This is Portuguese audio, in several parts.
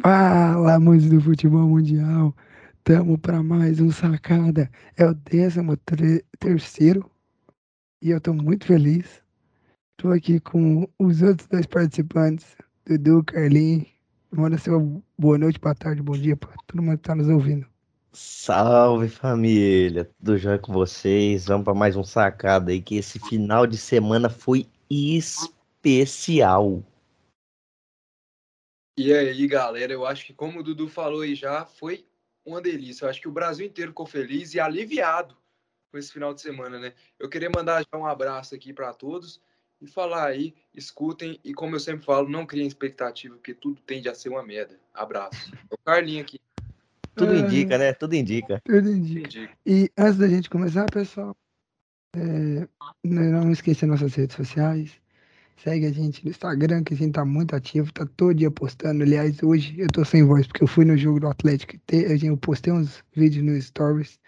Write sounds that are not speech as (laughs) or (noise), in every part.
Fala, amantes do futebol mundial. Tamo para mais um sacada. É o décimo tre- terceiro e eu tô muito feliz. Tô aqui com os outros dois participantes, Dudu, Carlinhos. Manda seu boa noite, boa tarde, bom dia para todo mundo que tá nos ouvindo. Salve família, tudo jóia com vocês? Vamos para mais um sacada aí que esse final de semana foi especial. E aí, galera, eu acho que como o Dudu falou aí já, foi uma delícia. Eu acho que o Brasil inteiro ficou feliz e aliviado com esse final de semana, né? Eu queria mandar já um abraço aqui para todos e falar aí, escutem e como eu sempre falo, não criem expectativa, porque tudo tende a ser uma merda. Abraço. (laughs) É o Carlinho aqui. Tudo Ah, indica, né? Tudo indica. Tudo indica. E antes da gente começar, pessoal, é, não esqueça nossas redes sociais. Segue a gente no Instagram, que a gente tá muito ativo, tá todo dia postando. Aliás, hoje eu tô sem voz, porque eu fui no jogo do Atlético. te- a gente- Eu postei uns vídeos no Stories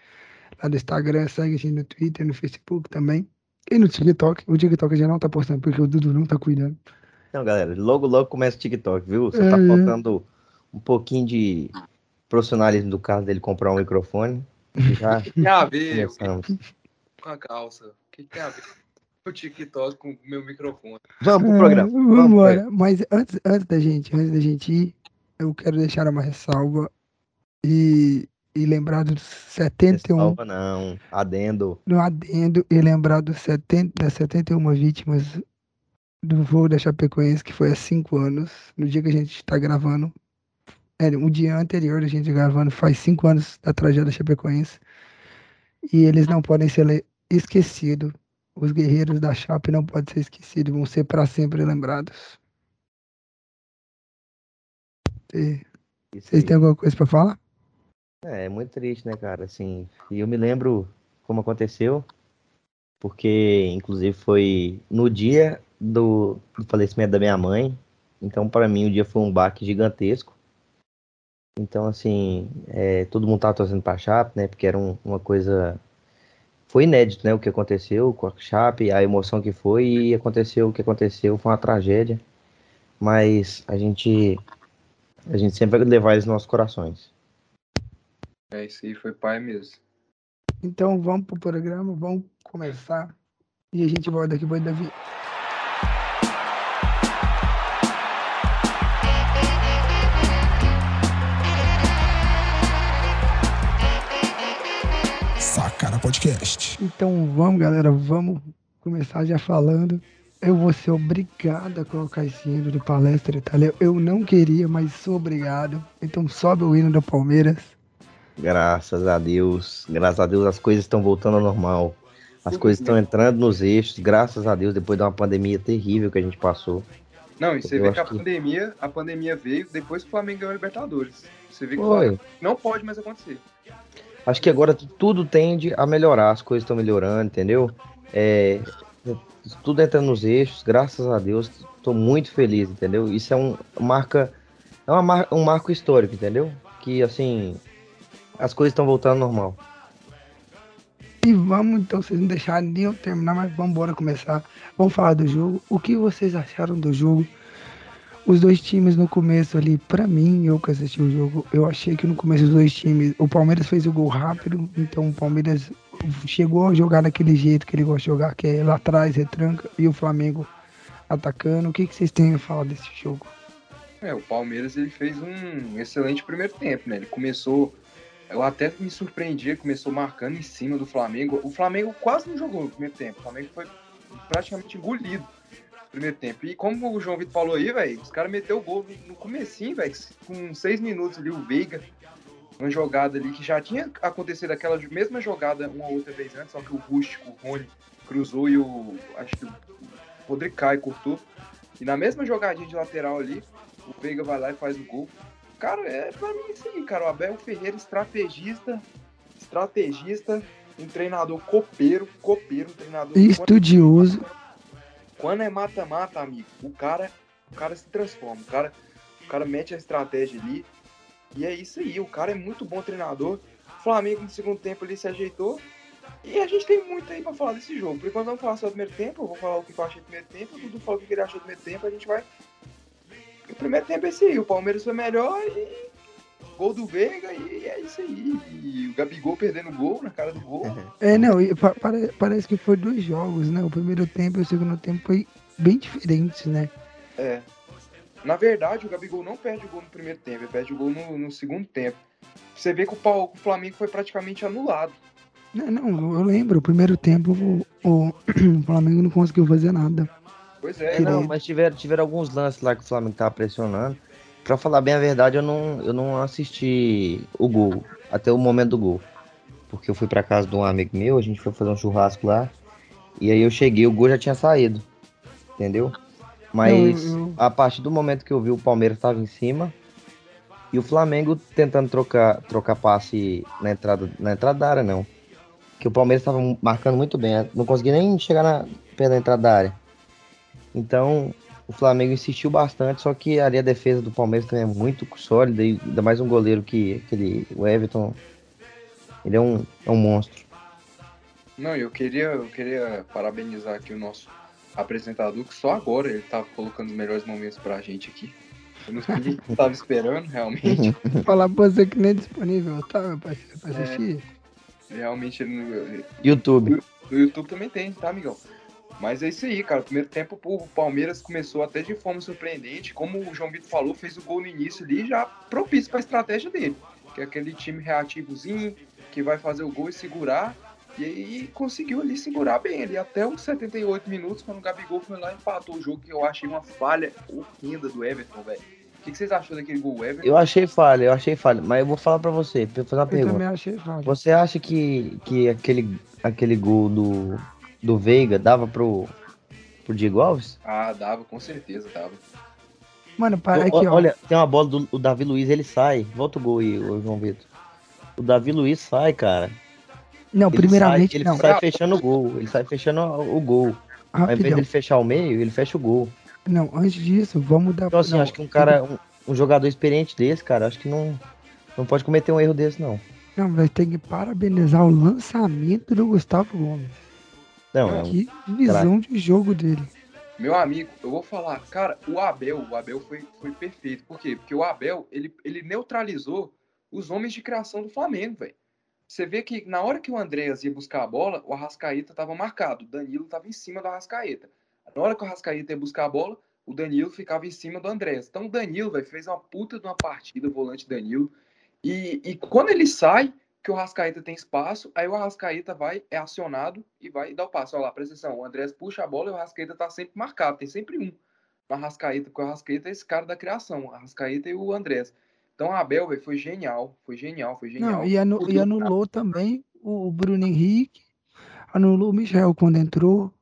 lá do Instagram. Segue a gente no Twitter, no Facebook também. E no TikTok. O TikTok já não tá postando, porque o Dudu não tá cuidando. Então, galera, logo logo começa o TikTok, viu? Só tá É. faltando um pouquinho de profissionalismo do caso dele comprar um microfone. Já (laughs) que começamos. com a calça? O que tem a ver o TikTok com o meu microfone? Vamos pro Ah, programa. Vamos Vamos embora. Mas antes, antes da gente, antes da gente ir, eu quero deixar uma ressalva e, e lembrar dos 71 Salva não, adendo. no adendo e lembrar dos 70, das 71 vítimas do voo da Chapecoense, que foi há cinco anos, no dia que a gente está gravando. É, um dia anterior a gente gravando, faz cinco anos da tragédia da Chapecoense. E eles não podem ser esquecidos. Os guerreiros da Chape não podem ser esquecidos, vão ser para sempre lembrados. E Vocês têm alguma coisa para falar? É, é muito triste, né, cara? Assim, e eu me lembro como aconteceu, porque inclusive foi no dia do, do falecimento da minha mãe. Então, para mim, o dia foi um baque gigantesco. Então, assim, é, todo mundo tava torcendo pra Chape, né? Porque era um- uma coisa. Foi inédito, né? O que aconteceu com a Chape, a emoção que foi, e aconteceu o que aconteceu, foi uma tragédia. Mas a gente. A gente sempre vai levar eles nos nossos corações. É, isso aí foi pai mesmo. Então vamos pro programa, vamos começar. E a gente volta aqui depois da Podcast. Então vamos, galera, vamos começar já falando. Eu vou ser obrigado a colocar esse hino do Palestra Itália. Eu não queria, mas sou obrigado. Então sobe o hino do Palmeiras. Graças a Deus, graças a Deus as coisas estão voltando ao normal. As coisas estão entrando nos eixos, graças a Deus, depois de uma pandemia terrível que a gente passou. Não, e você Eu vê que a que- pandemia, a pandemia veio depois que o Flamengo ganhou a Libertadores. Você vê que Foi. não pode mais acontecer. Acho que agora tudo tende a melhorar, as coisas estão melhorando, entendeu? É, tudo entrando nos eixos, graças a Deus, estou muito feliz, entendeu? Isso é um marca, é uma mar- um marco histórico, entendeu? Que assim, as coisas estão voltando ao normal. E vamos, então, vocês não deixaram nem eu terminar, mas vamos embora começar. Vamos falar do jogo. O que vocês acharam do jogo? Os dois times no começo ali, pra mim, eu que assisti o jogo, eu achei que no começo os dois times, o Palmeiras fez o gol rápido, então o Palmeiras chegou a jogar daquele jeito que ele gosta de jogar, que é lá atrás, retranca, e o Flamengo atacando. O que, que vocês têm a falar desse jogo? É, o Palmeiras ele fez um excelente primeiro tempo, né? Ele começou. Eu até me surpreendia, começou marcando em cima do Flamengo. O Flamengo quase não jogou no primeiro tempo. O Flamengo foi praticamente engolido primeiro tempo. E como o João Vitor falou aí, velho, os caras meteu o gol no comecinho, velho, com seis minutos ali, o Veiga, uma jogada ali que já tinha acontecido aquela mesma jogada uma outra vez antes, só que o Rústico, o Rony, cruzou e o. Acho que o Rodrigo Caio cortou. E na mesma jogadinha de lateral ali, o Veiga vai lá e faz o gol. Cara, é pra mim isso aí, cara. O Abel Ferreira, estrategista, estrategista, um treinador copeiro, copeiro, um treinador. Estudioso. Quando é mata-mata, amigo, o cara, o cara se transforma. O cara, o cara mete a estratégia ali. E é isso aí. O cara é muito bom treinador. O Flamengo no segundo tempo ali se ajeitou. E a gente tem muito aí pra falar desse jogo. Por enquanto vamos falar só do primeiro tempo. Eu vou falar o que eu achei do primeiro tempo. O Dudu fala o que ele achou do primeiro tempo. A gente vai o primeiro tempo é esse aí. O Palmeiras foi melhor e gol do Veiga e é isso aí. E o Gabigol perdendo gol na cara do gol. É, não, e pa- pare- parece que foi dois jogos, né? O primeiro tempo e o segundo tempo foi bem diferentes, né? É. Na verdade, o Gabigol não perde o gol no primeiro tempo, ele perde o gol no, no segundo tempo. Você vê que o, Pau- o Flamengo foi praticamente anulado. Não, não, eu lembro, o primeiro tempo o, o- o (clears throat) Flamengo não conseguiu fazer nada. Pois É, é, não, mas tiveram, tiveram alguns lances lá que o Flamengo tava pressionando. Pra falar bem a verdade, eu não, eu não assisti o gol, até o momento do gol. Porque eu fui pra casa de um amigo meu, a gente foi fazer um churrasco lá. E aí eu cheguei, o gol já tinha saído. Entendeu? Mas Não, eu- a partir do momento que eu vi o Palmeiras tava em cima e o Flamengo tentando trocar, trocar passe na entrada, na entrada da área, não. Que o Palmeiras tava marcando muito bem, não conseguia nem chegar na, perto da entrada da área. Então, o Flamengo insistiu bastante, só que ali a defesa do Palmeiras também é muito sólida, e ainda mais um goleiro que aquele, o Everton, ele é um, é um monstro. Não, eu queria, eu queria parabenizar aqui o nosso apresentador, que só agora ele tava colocando os melhores momentos pra gente aqui. Eu não ninguém tava (laughs) esperando, realmente. (laughs) Falar pra você que nem é disponível, tá, pra É. assistir? Realmente ele não- YouTube. No YouTube também tem, tá, amigão? Mas é isso aí, cara. O primeiro tempo o Palmeiras começou até de forma surpreendente. Como o João Vitor falou, fez o gol no início ali, já propício para a estratégia dele. Que é aquele time reativozinho, que vai fazer o gol e segurar. E aí conseguiu ali segurar bem ali até os 78 minutos, quando o Gabigol foi lá e empatou o jogo, que eu achei uma falha horrenda do Everton, velho. O que, que vocês achou daquele gol, Everton? Eu achei falha, eu achei falha, mas eu vou falar pra você, eu fazer uma Eu pergunta. também achei falha. Você acha que, que aquele, aquele gol do, do Veiga dava pro, pro Diego Alves? Ah, dava, com certeza, dava. Mano, para O- aqui, ó. Olha, tem uma bola do o Davi Luiz, ele sai. Volta o gol aí, ô João Vitor. O Davi Luiz sai, cara. Não, Ele primeiramente, sai, ele não. sai fechando o gol. Ele sai fechando o gol. Ao invés Rapidão. dele fechar o meio, ele fecha o gol. Não, antes disso, vamos dar. Então, assim, não, acho que um cara, um, um jogador experiente desse, cara, acho que não, não pode cometer um erro desse, não. Não, vai ter que parabenizar o lançamento do Gustavo Gomes. Não, é um- Que visão de jogo dele. Meu amigo, eu vou falar, cara, o Abel, o Abel foi, foi perfeito. Por quê? Porque o Abel, ele, ele neutralizou os homens de criação do Flamengo, velho. Você vê que na hora que o Andréas ia buscar a bola, o Arrascaeta estava marcado, o Danilo estava em cima do Arrascaeta. Na hora que o Arrascaeta ia buscar a bola, o Danilo ficava em cima do Andréas. Então o Danilo, velho, fez uma puta de uma partida, o volante Danilo. E, e quando ele sai, que o Arrascaeta tem espaço, aí o Arrascaeta vai, é acionado e vai dar o passo. Olha lá, presta atenção, o Andrés puxa a bola e o Arrascaeta tá sempre marcado, tem sempre um. O Arrascaeta, porque o Arrascaeta é esse cara da criação, o Arrascaeta e o Andrés. Então a Abel, velho, foi genial, foi genial, foi genial. Não, e, anu- e anulou também o Bruno Henrique, anulou o Michel quando entrou.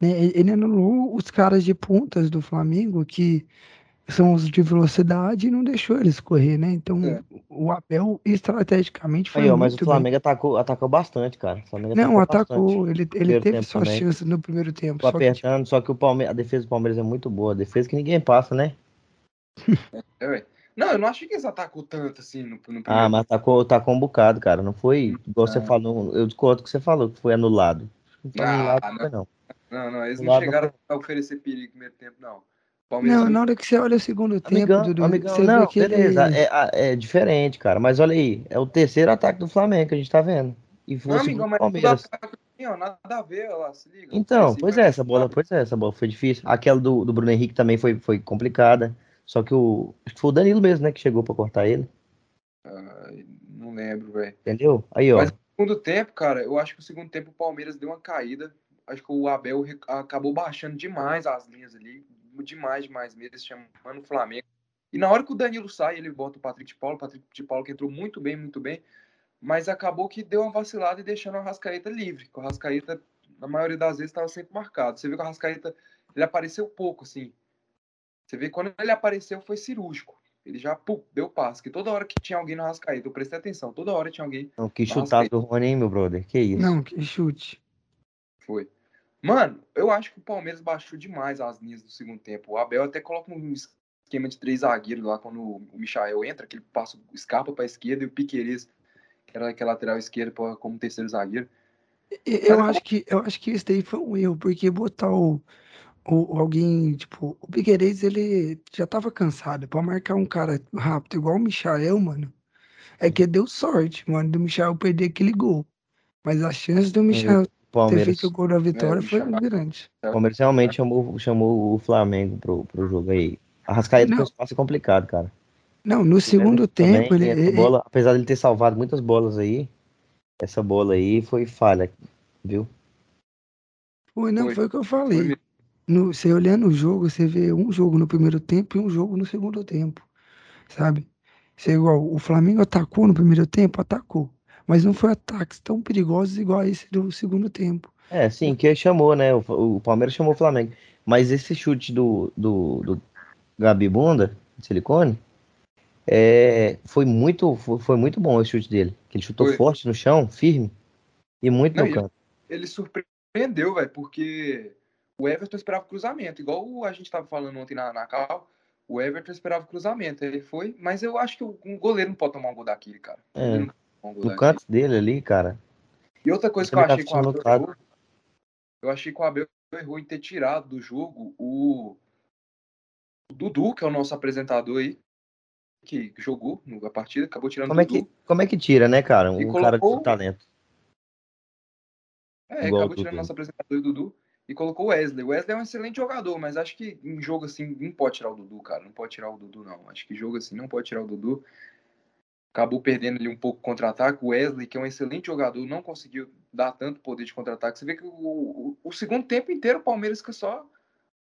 né? Ele anulou os caras de pontas do Flamengo, que são os de velocidade, e não deixou eles correr, né? Então, É. o Abel, estrategicamente, foi Aí, ó, mas o Flamengo atacou, atacou bastante, cara. O Flamengo bem. Não, atacou. Ele, ele teve suas também. chances no primeiro tempo. Só que, apertando, só que o Palme... a defesa do Palmeiras é muito boa. A defesa que ninguém passa, né? (laughs) É. Não, eu não achei que eles atacou tanto assim no, no primeiro Ah, mas atacou, atacou um bocado, cara. Não foi igual você Ah. falou. Eu discordo que você falou, que foi anulado. Não foi Ah, anulado, não. foi não. Não, não, eles não chegaram a oferecer perigo no primeiro tempo, não. Palmeiras não, na hora que você olha o segundo tempo, Amigão, Dudu, amigão, você não, vê que ele... beleza, é, é diferente, cara. Mas olha aí, é o terceiro ataque do Flamengo que a gente tá vendo. E foi Não, o amigão, mas tudo Palmeiras. ataque, ó, nada a ver, lá, se liga. Então, pois é, essa bola, pois é, essa bola foi difícil. Aquela do, do Bruno Henrique também foi, foi complicada. Só que o. Acho que foi o Danilo mesmo, né, que chegou pra cortar ele. Ai, não lembro, velho. Entendeu? Aí, ó. Mas- Segundo tempo, cara, eu acho que o segundo tempo o Palmeiras deu uma caída. Acho que o Abel acabou baixando demais as linhas ali. Demais, demais mesmo, chamando o Flamengo. E na hora que o Danilo sai, ele bota o Patrick de Paulo. O Patrick de Paulo que entrou muito bem, muito bem. Mas acabou que deu uma vacilada e deixando o Arrascaeta livre. que O Arrascaeta, na maioria das vezes, estava sempre marcado. Você vê que o Arrascaeta, ele apareceu pouco, assim. Você vê que quando ele apareceu, foi cirúrgico. Ele já pum, deu passe. Que toda hora que tinha alguém no Arrascaeta, eu prestei atenção, toda hora tinha alguém Não, que Nossa, chutaço do Rony, hein, meu brother? Que isso? Não, que chute. Foi. Mano, eu acho que o Palmeiras baixou demais as linhas do segundo tempo. O Abel até coloca um esquema de três zagueiros lá quando o Michael entra, que ele passa, escapa pra esquerda e o Piqueires, que era que é lateral esquerdo, pra- como terceiro zagueiro. E- Eu acho que eu acho que isso daí foi um erro, porque botar o, o, alguém, tipo, o Piquerez, ele já tava cansado. Pra marcar um cara rápido igual o Michael, mano, é que deu sorte, mano, do Michael perder aquele gol. Mas a chance do Michael ter Palmeiras, feito o gol da vitória É, foi grande. o Palmeiras realmente chamou, chamou o Flamengo pro, pro jogo aí. A Rascaeta Não. tem um espaço complicado, cara. Não, no segundo Também, tempo, ele, essa ele- bola, apesar de ele ter salvado muitas bolas aí, essa bola aí foi falha, viu? foi, não, Foi. foi o que eu Foi falei. No, você olhando o jogo, você vê um jogo no primeiro tempo e um jogo no segundo tempo, sabe? Você é igual, o Flamengo atacou no primeiro tempo, atacou. Mas não foi ataques tão perigosos igual esse do segundo tempo. É, sim, que chamou, né? O, o Palmeiras chamou o Flamengo. Mas esse chute do, do, do Gabi Bunda, de silicone, é, foi, muito, foi, foi muito bom esse chute dele. Que ele chutou Foi. forte no chão, firme, e muito Não, no canto. Ele surpreendeu, velho, porque o Everton esperava cruzamento. Igual a gente tava falando ontem na, na cal, o Everton esperava cruzamento. Ele foi, mas eu acho que o um goleiro não pode tomar um gol daquele, cara. É, Ele não No canto dele ali, cara. E outra coisa que eu tá achei que o Abel errou, eu achei que o Abel errou em ter tirado do jogo o, o Dudu, que é o nosso apresentador aí, que jogou a partida, acabou tirando Como é o Dudu. que, como é que tira, né, cara? E Um cara colocou- de talento. É, igual o acabou tirando Dudu. nosso apresentador o Dudu e colocou o Wesley. O Wesley é um excelente jogador, mas acho que em jogo assim não pode tirar o Dudu, cara. Não pode tirar o Dudu, não. Acho que jogo assim não pode tirar o Dudu. Acabou perdendo ali um pouco o contra-ataque. O Wesley, que é um excelente jogador, não conseguiu dar tanto poder de contra-ataque. Você vê que o, o, o segundo tempo inteiro o Palmeiras fica só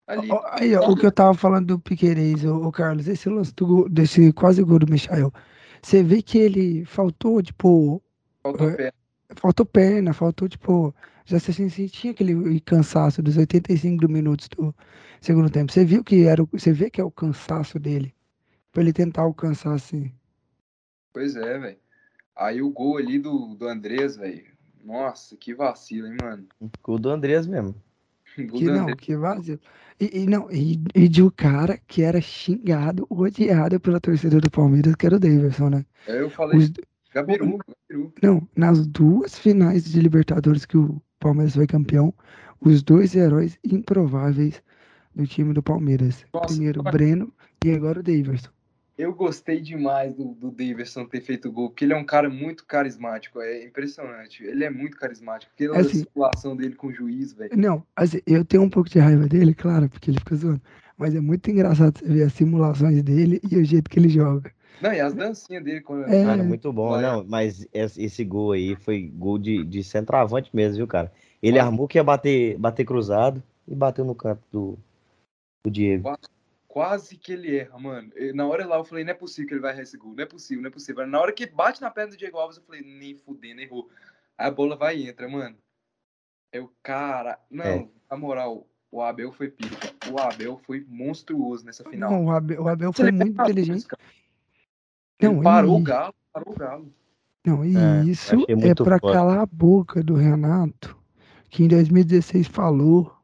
ali. Aí, ó, o que eu tava falando do Piquerez, ô, ô Carlos, esse lance do gol- desse quase gol do Michael. Você vê que ele faltou, tipo, Faltou é, pé. faltou perna, faltou, tipo, já se sentia aquele cansaço dos 85 minutos do segundo tempo. Você viu que era, o- você vê que é o cansaço dele, pra ele tentar alcançar assim. Pois é, velho. Aí o gol ali do, do Andrés, velho. Nossa, que vacilo, hein, mano. O do Andrés mesmo. Gol Que do não, Andrés. que vazio. E, e não, e, e de um cara que era xingado, odiado pela torcida do Palmeiras, que era o Davidson, né? Aí eu falei, Os, Gabiru, Gabiru. Não, nas duas finais de Libertadores que o Palmeiras foi campeão, os dois heróis improváveis do time do Palmeiras. Nossa, Primeiro o Breno e agora o Daverson. Eu gostei demais do, do Davidson ter feito o gol, porque ele é um cara muito carismático, é impressionante. Ele é muito carismático. Aquela É assim- circulação dele com o juiz, velho. Não, assim, eu tenho um pouco de raiva dele, claro, porque ele fica zoando. Mas é muito engraçado você ver as simulações dele e o jeito que ele joga. Não, e as dancinhas dele quando É. Cara, muito bom. Vai. Não, mas esse gol aí foi gol de, de centroavante mesmo, viu, cara? Ele armou que ia bater, bater cruzado e bateu no canto do, do Diego. quase que ele erra, mano. E na hora lá eu falei, não é possível que ele vai errar esse gol, não é possível, não é possível. Na hora que bate na perna do Diego Alves, eu falei, nem fudendo, errou. Aí a bola vai e entra, mano. Eu, cara, não, É. na moral, o Abel foi pica. O Abel foi monstruoso nessa final. Não, o Abel, o Abel foi muito inteligente. Ele Não, parou e- o galo, parou o galo. Não, e É, isso é foda. calar a boca do Renato, que em 2016 falou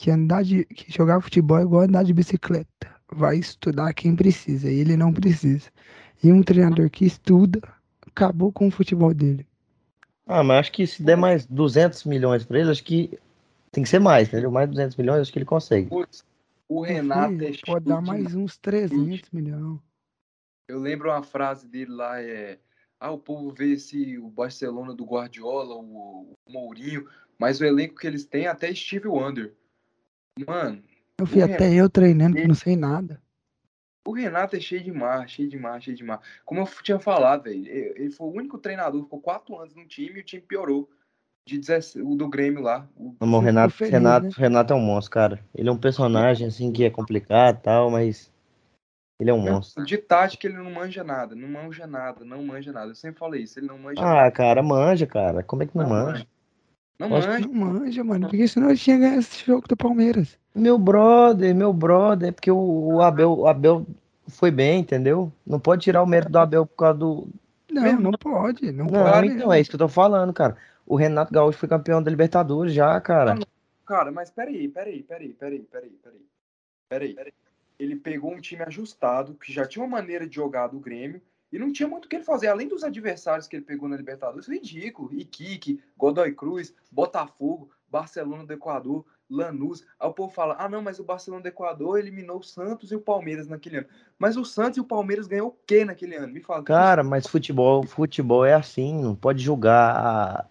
que andar de que jogar futebol é igual andar de bicicleta. Vai estudar quem precisa, e ele não precisa. E um treinador que estuda acabou com o futebol dele. Ah, mas acho que se der mais 200 milhões pra ele, acho que tem que ser mais, entendeu? Mais 200 milhões, acho que ele consegue. Putz, o Renato filho, é pode dar mais uns 300 milhões. Eu lembro uma frase dele lá, é... Ah, o povo vê esse, o Barcelona do Guardiola, o, o Mourinho, mas o elenco que eles têm é até Steve Wonder. Mano, Eu fui até eu treinando que não sei nada. o Renato é cheio de mar, cheio de mar, cheio de mar. Como eu tinha falado, velho, ele foi o único treinador, ficou quatro anos no time e o time piorou. De 17, o do Grêmio lá. O, Não, o Renato, feliz, Renato, né? Renato é um monstro, cara. Ele é um personagem, assim, que é complicado e tal, mas ele é um monstro. de tática ele não manja nada, não manja nada, não manja nada. Eu sempre falei isso, ele não manja Ah, nada. cara, manja, cara. Como é que não, Não manja? manja. Não manja. Não manja, mano, porque senão ele tinha ganhado esse jogo do Palmeiras. Meu brother, meu brother, é porque o, Abel, o Abel foi bem, entendeu? Não pode tirar o mérito do Abel por causa do. Não, Mesmo? não pode, não, Não, pode. então é isso que eu tô falando, cara. O Renato Gaúcho foi campeão da Libertadores já, cara. Cara, mas peraí, peraí, peraí, peraí, peraí, peraí. Peraí, peraí. Ele pegou um time ajustado, que já tinha uma maneira de jogar do Grêmio, e não tinha muito o que ele fazer. Além dos adversários que ele pegou na Libertadores, ridículo. Iquique, Godoy Cruz, Botafogo, Barcelona do Equador. Lanús. Aí o povo fala: ah, não, mas o Barcelona do Equador eliminou o Santos e o Palmeiras naquele ano. Mas o Santos e o Palmeiras ganhou o quê naquele ano? Me fala. Cara, mas futebol, futebol é assim, não pode julgar.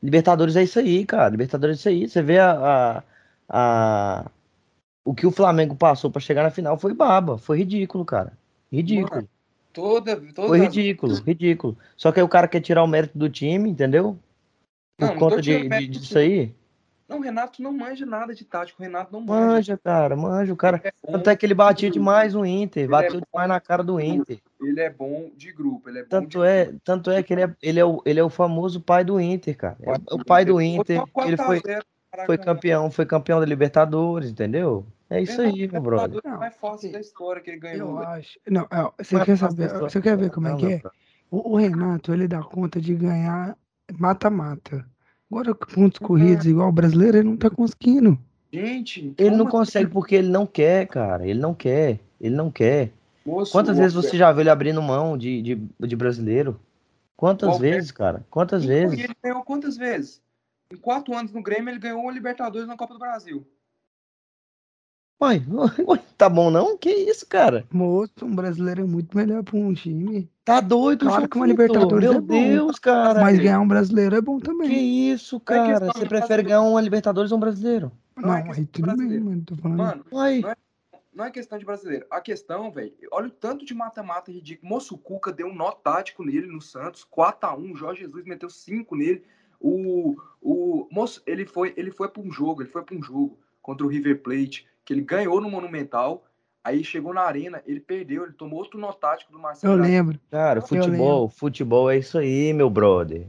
Libertadores é isso aí, cara. Libertadores é isso aí. Você vê a, a, a... o que o Flamengo passou para chegar na final foi baba, foi ridículo, cara. Ridículo. Mano, toda, toda Foi ridículo, ridículo. Só que aí o cara quer tirar o mérito do time, entendeu? Por Não, não conta tô de, de- disso aí. Não, o Renato não manja nada de tático. O Renato não manja. Manja, cara, manja. O cara. É Tanto é que ele batia de grupo. demais no Inter, Ele bateu é demais na cara do Inter. Ele é bom de grupo. Ele é bom Tanto de é, tanto é que ele é, ele, é o, ele é o famoso pai do Inter, cara. É o pai do Inter. Ele 4 a foi, 0 para foi campeão, foi campeão da Libertadores, entendeu? É isso aí, meu brother. É mais fácil da história que ele ganhou. Eu acho. Não, é, você é quer fácil saber? Você quer ver como é que é? O, o Renato, ele dá conta de ganhar mata-mata. Agora, pontos corridos igual o brasileiro, ele não tá conseguindo. Gente, Ele não como consegue assim? porque ele não quer, cara. Ele não quer. Ele não quer. Moço, Quantas o vezes você já viu ele abrindo mão de, de, de brasileiro? Quantas O vezes, cara? Quantas E vezes? ele ganhou quantas vezes? Em quatro anos no Grêmio, ele ganhou uma Libertadores na Copa do Brasil. Uai, uai, (laughs) tá bom não? Que isso, cara? Moço, um brasileiro é muito melhor pra um time. Tá doido, Claro João que uma Vitor? Libertadores Meu é bom. Deus, cara. Mas ganhar um brasileiro é bom Que também. isso, Não é cara? Você prefere ganhar uma Libertadores ou um brasileiro? Não Não, é aí tudo bem, mano. Tô falando. Mano, Uai, Não é- não é questão de brasileiro. A questão, velho, olha o tanto de mata-mata ridículo. Moço, Cuca deu um nó tático nele no Santos, 4x1. Jorge Jesus meteu 5 nele. O, o moço, ele foi, ele foi para um jogo, ele foi para um jogo contra o River Plate, que ele ganhou no Monumental. Aí chegou na arena, ele perdeu, ele tomou outro nó tático do Marcelo. Eu lembro. cara, futebol, futebol é isso aí, meu brother.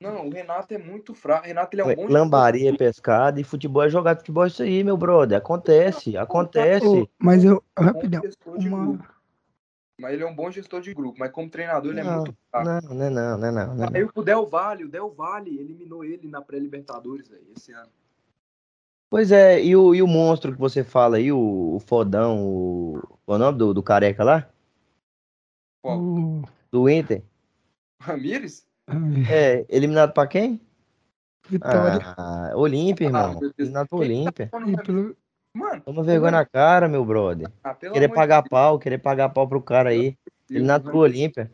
Não, o Renato é muito fraco. Renato ele é um bom Lambaria é pescada e futebol é jogado. Futebol é isso aí, meu brother. Acontece, acontece. Mas eu, bom rapidão, uma. Mas ele é um bom gestor de grupo. Mas como treinador, ele é Não, muito fraco. Não, não, é não, não, é não, não, é Aí o Del Valle, o Del Valle eliminou ele na pré-Libertadores, esse ano. Pois é, e o, e o monstro que você fala aí, o, o fodão, o, qual é o nome do, do careca lá? Qual? o- Do Inter? Ramires? É, eliminado pra quem? Vitória. Ah, Olímpia, irmão. meu Deus. Eliminado Olímpia. tá pelo- Mano, Toma vergonha na cara, meu brother. ah, Querer pagar Deus, pau, querer pagar pau pro cara aí. Eliminado pro. Olímpia.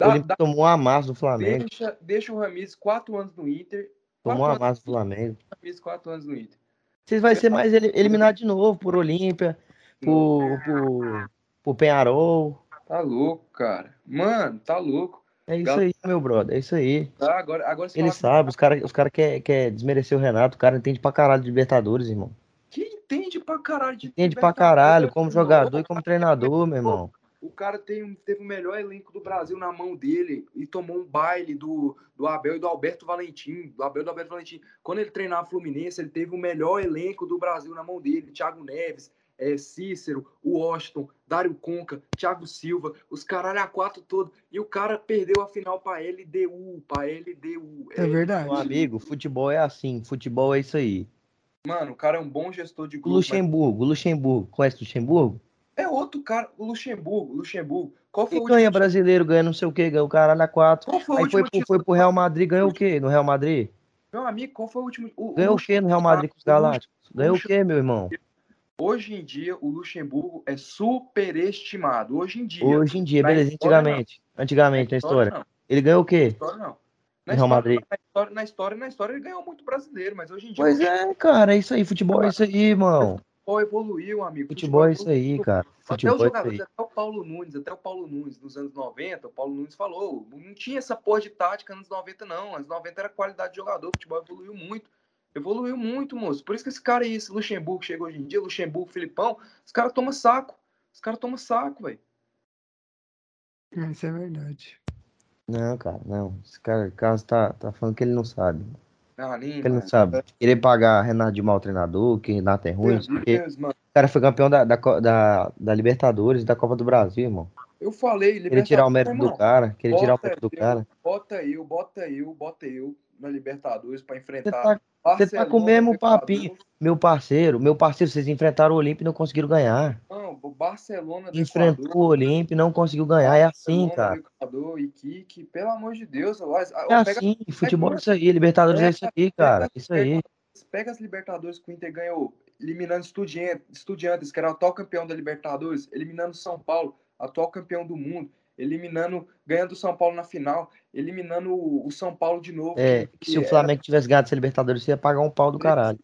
O Olímpia dá- tomou um amasso do Flamengo. deixa, deixa o Ramires quatro anos no Inter. Tomou um Quatro amasso do Flamengo. Ramires, quatro anos no Inter. Vocês vai ser mais eli- eliminado de novo por Olímpia, por, por, por Penharol. Tá louco, cara. Mano, tá louco. É isso Gal- aí, meu brother. É isso aí. Tá, agora, agora Ele sabe, os caras os cara quer, quer desmerecer o Renato. O cara entende pra caralho de Libertadores, irmão. que entende pra caralho de Entende pra caralho, como jogador e como treinador, meu irmão. O cara tem, um- teve o melhor elenco do Brasil na mão dele e tomou um baile do, do Abel e do Alberto Valentim. Do Abel e do Alberto Valentim. Quando ele treinava Fluminense, ele teve o melhor elenco do Brasil na mão dele. Thiago Neves, eh, Cícero, o Washington, Dário Conca, Thiago Silva, os caralho a quatro todo. E o cara perdeu a final pra LDU, pra LDU. É verdade. Meu amigo, futebol é assim, futebol é isso aí. Mano, o cara é um bom gestor de O grupo. mas Luxemburgo, Luxemburgo, conhece o Luxemburgo? É outro cara, o Luxemburgo, Luxemburgo. Qual foi E o ganha brasileiro, ganha não sei o que, ganha o caralho a quatro. Qual foi o Aí foi, último pro- foi pro Real Madrid, ganhou o quê no Real Madrid? Meu amigo, qual foi o último... O, Ganhou o quê no Real Madrid com os o Galácticos? Ganhou o quê, meu irmão? Hoje em dia, o Luxemburgo é superestimado. Hoje em dia. Hoje em dia, Na beleza, antigamente. Antigamente, na história. Não. Ele ganhou o Na quê? história, não. Na Real história, Madrid. na história, na história, na história, ele ganhou muito brasileiro, mas hoje em dia Pois o é, cara, é isso aí, futebol é isso aí, irmão. Futebol evoluiu, amigo. Futebol é isso aí, cara. Até os Futebol é isso jogadores, aí. até o Paulo Nunes, até o Paulo Nunes nos anos 90, o Paulo Nunes falou, não tinha essa porra de tática nos 90 não, anos 90 era qualidade de jogador, o futebol evoluiu muito. Evoluiu muito, moço. Por isso que esse cara aí, esse Luxemburgo chega hoje em dia, Luxemburgo, Filipão, os caras tomam saco. Os caras tomam saco, velho. Isso é verdade. Não, cara, não. Esse cara, Carlos tá, tá falando que ele não sabe. Que ele não sabe. Querer pagar Renato de mau treinador, que Renato é ruim. Deus, mano. O cara foi campeão da, da, da, da Libertadores, da Copa do Brasil, irmão. Eu falei, Querer tirar o mérito do cara, querer tirar o mérito do eu, cara. Bota eu, bota eu, bota eu na Libertadores pra Você enfrentar tá, você tá com o mesmo papinho. Meu parceiro, meu parceiro, vocês enfrentaram o Olímpio e não conseguiram ganhar. Não, o Barcelona do Enfrentou Equador, o Olímpio e não conseguiu ganhar. É assim, cara. do Equador, Iquique, pelo amor de Deus. ó, ó, É pega assim. Futebol é isso aí. Libertadores é isso aí, cara. Isso aí. pega as Libertadores que o Inter ganhou, eliminando Estudiantes, Estudiantes que era o atual campeão da Libertadores, eliminando São Paulo, atual campeão do mundo, eliminando, ganhando o São Paulo na final, eliminando o, o São Paulo de novo. É, que- se o era- Flamengo tivesse ganhado essa Libertadores, ia pagar um pau do caralho.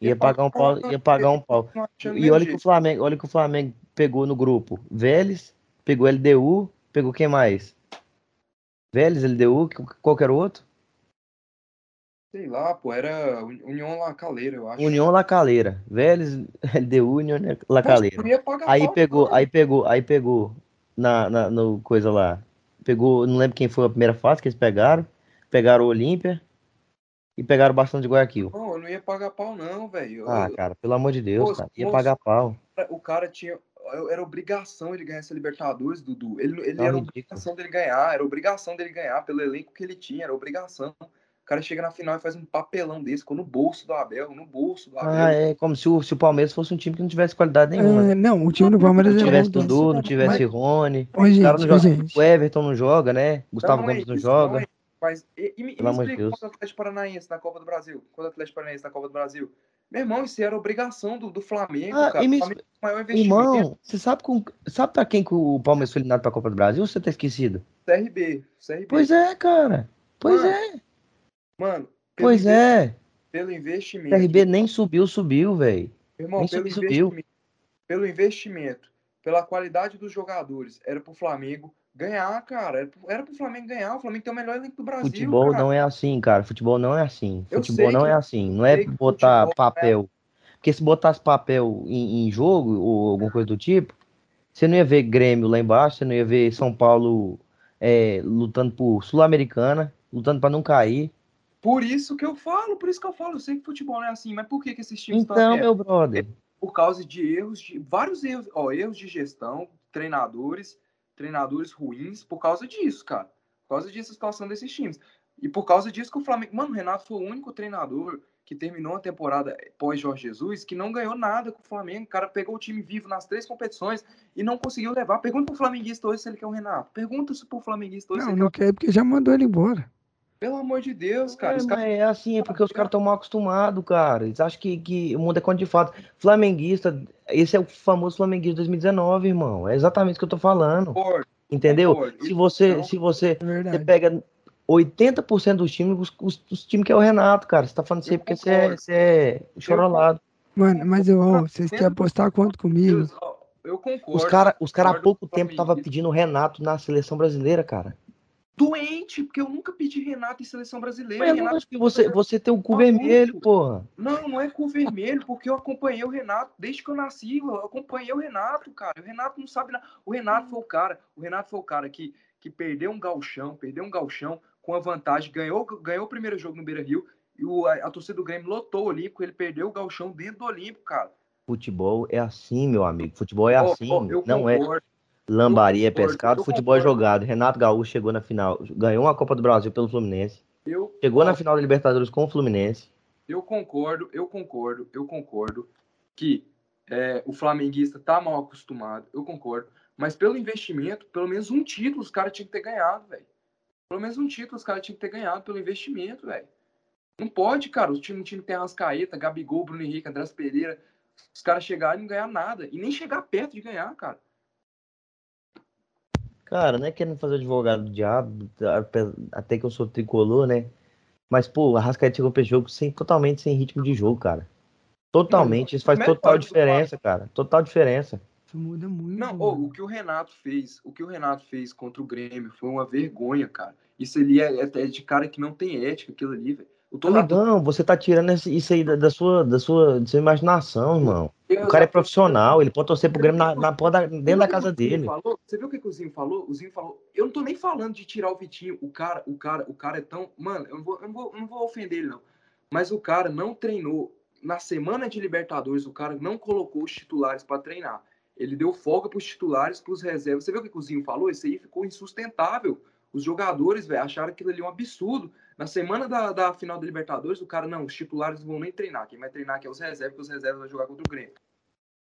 Ia pagar um pau, ia pagar um pau. E olha que o. Flamengo, olha que o Flamengo pegou no grupo Vélez, pegou LDU, pegou quem mais? Vélez, LDU, que- qual que era o outro? Sei lá, pô, era União La Calera, eu acho. União La Calera. Vélez, (laughs) LDU, União La Mas Calera. não ia pagar Aí pegou, não. aí pegou, aí pegou na, na no coisa lá. Pegou, não lembro quem foi a primeira fase que eles pegaram. Pegaram o Olímpia e pegaram o Bastão de Guayaquil. Não, eu não ia pagar pau, não, velho. Ah, Eu- cara, pelo amor de Deus, Moço, cara. Ia moço. pagar pau. o cara tinha. Era obrigação ele ganhar essa Libertadores, Dudu. Ele, ele Tá era ridículo. obrigação dele ganhar, era obrigação dele ganhar pelo elenco que ele tinha, era obrigação. O cara chega na final e faz um papelão desse, ficou no bolso do Abel, no bolso do Abel. Ah, é como se o, se o Palmeiras fosse um time que não tivesse qualidade nenhuma. né? É, não, o time do Palmeiras Não é tivesse bom. Dudu, não mas- tivesse Rony. Ô, gente, não jogam. gente. O Everton não joga, né? Não, Gustavo não é Gomes não isso, joga. não é Mas, e, e me, e me explica Deus. contra o Atlético Paranaense na Copa do Brasil. Contra o Atlético Paranaense na Copa do Brasil. Meu irmão, isso era obrigação do, do Flamengo, Ah, cara. e me O Flamengo tem o maior investimento. Irmão, você sabe, com, sabe pra quem que o Palmeiras foi eliminado pra Copa do Brasil ou você tá esquecido? CRB. CRB. Pois é, cara. Pois Mano, é. Mano, pelo, Pois inve- é. pelo investimento. CRB nem subiu, subiu, velho. Irmão, Nem pelo subiu, subiu. investimento, pelo investimento, pela qualidade dos jogadores, era pro Flamengo ganhar, cara. Era pro, era pro Flamengo ganhar. O Flamengo tem o melhor elenco do Brasil. Futebol cara. não é assim, cara. Futebol não é assim. Eu Futebol não que- é assim. Não é botar é- papel. Porque se botasse papel em, em jogo ou alguma coisa do tipo, você não ia ver Grêmio lá embaixo, você não ia ver São Paulo é, lutando por Sul-Americana, lutando pra não cair. Por isso que eu falo, por isso que eu falo. Eu sei que futebol não é assim, mas por que, que esses times estão Então, abertos? meu brother, Por causa de erros, de vários erros, ó, erros de gestão, treinadores, treinadores ruins, por causa disso, cara. Por causa disso, a situação desses times. E por causa disso que o Flamengo. Mano, o Renato foi o único treinador que terminou a temporada pós-Jorge Jesus que não ganhou nada com o Flamengo. O cara pegou o time vivo nas três competições e não conseguiu levar. Pergunta pro flamenguista hoje se ele quer o Renato. Pergunta se pro flamenguista hoje se Não, ele não quer quer porque já mandou ele embora. O... Pelo amor de Deus, cara. É, os mas caras- é assim, é porque os caras estão mal acostumados, cara. Eles acham que, que o mundo é conto de fato. Flamenguista, esse é o famoso flamenguista 2019, irmão. É exatamente isso que eu tô falando. Concordo, Entendeu? concordo. Se você, Então, se você, É você pega 80% dos times, os, os, os times que é o Renato, cara. Você tá falando isso aí Eu porque você é, você é chorolado. Mano, mas eu, ó, vocês querem apostar quanto comigo? Deus, ó, eu concordo. Os caras os cara há pouco o tempo tava flamenguista. pedindo o Renato na seleção brasileira, cara. Doente, porque eu nunca pedi Renato em seleção brasileira. Mas é Renato... que você, você tem o cu vermelho, porra. Não, não é com vermelho, porque eu acompanhei o Renato desde que eu nasci. Eu acompanhei o Renato, cara. O Renato não sabe nada. O Renato foi o cara. O Renato foi o cara que, que perdeu um galchão, perdeu um galchão com a vantagem, ganhou, ganhou o primeiro jogo no Beira Rio. E o, a, a torcida do Grêmio lotou o Olímpico, ele perdeu o galchão dentro do Olímpico, cara. Futebol é assim, meu amigo. Futebol é Ó, assim. eu não é concordo. Lambaria, é concordo, pescado, eu futebol é concordo. jogado. Renato Gaúcho chegou na final, ganhou a Copa do Brasil pelo Fluminense. Eu, Chegou ó, na final da Libertadores com o Fluminense. eu concordo, eu concordo, eu concordo que é, o flamenguista tá mal acostumado, eu concordo. Mas pelo investimento, pelo menos um título os caras tinham que ter ganhado, velho. Pelo menos um título os caras tinham que ter ganhado pelo investimento, velho. Não pode, cara. O time, o time tem Arrascaeta, Gabigol, Bruno Henrique, Andrés Pereira. Os caras chegarem e não ganhar nada. E nem chegar perto de ganhar, cara. Cara, não é querendo fazer o advogado do diabo, até que eu sou tricolor, né? Mas, pô, o Arrascaeta chegou pra esse jogo sem, totalmente sem ritmo de jogo, cara. Totalmente. Isso faz total diferença, cara. Total diferença. Isso muda muito. Não, mano. ô, o que o Renato fez, o que o Renato fez contra o Grêmio foi uma vergonha, cara. Isso ali é, é- é de cara que não tem ética, aquilo ali, velho. Amigão, você tá tirando isso aí da, da sua, da, sua, da sua imaginação, irmão. O cara é profissional, ele pode torcer pro Grêmio na, na da- dentro da casa dele. Falou? Você viu o que, que o Zinho falou? O Zinho falou. Eu não tô nem falando de tirar o Vitinho. O cara, o cara, o cara é tão. Mano, eu não vou, eu não vou, eu não vou ofender ele, não. Mas o cara não treinou. Na semana de Libertadores, o cara não colocou os titulares para treinar. Ele deu folga pros titulares, pros reservas. Você viu o que que o Zinho falou? Isso aí ficou insustentável. Os jogadores, velho, acharam aquilo ali um absurdo. Na semana da, da final da Libertadores, o cara, não, os titulares não vão nem treinar. Quem vai treinar aqui é os reservas, porque os reservas vão jogar contra o Grêmio.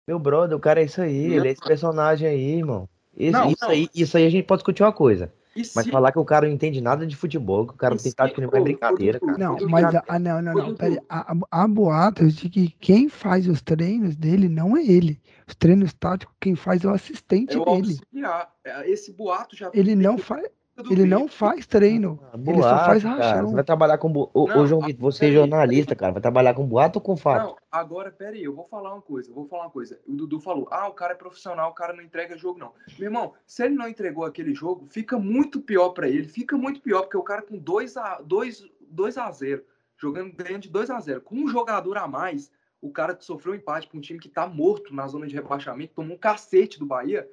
Meu brother, o cara é isso aí, ele é esse personagem aí, irmão. Isso, Não, isso não. Aí, isso aí a gente pode discutir uma coisa. E Mas se- falar que o cara não entende nada de futebol, que o cara não tem tática nenhuma é brincadeira, cara. Não, mas ah, não, não, não. Pera aí. Há, há boatos de que quem faz os treinos dele não é ele. Os treinos táticos, quem faz é o assistente é o dele. auxiliar. É, Esse boato já Ele não faz, ele não faz treino. Ah, Ele só faz boato, cara. rachão. Você vai trabalhar com. bo- Ô, ô, Não, João Vitor, você é jornalista, cara. Vai trabalhar com boato ou com fato? Não, agora, peraí, eu vou falar uma coisa, eu vou falar uma coisa. O Dudu falou, ah, o cara é profissional, o cara não entrega jogo, não. Meu irmão, se ele não entregou aquele jogo, fica muito pior pra ele, fica muito pior, porque o cara com 2 a, 2, 2 a 0 jogando ganhando de 2 a 0 com um jogador a mais, o cara sofreu um empate pra um time que tá morto na zona de rebaixamento, tomou um cacete do Bahia.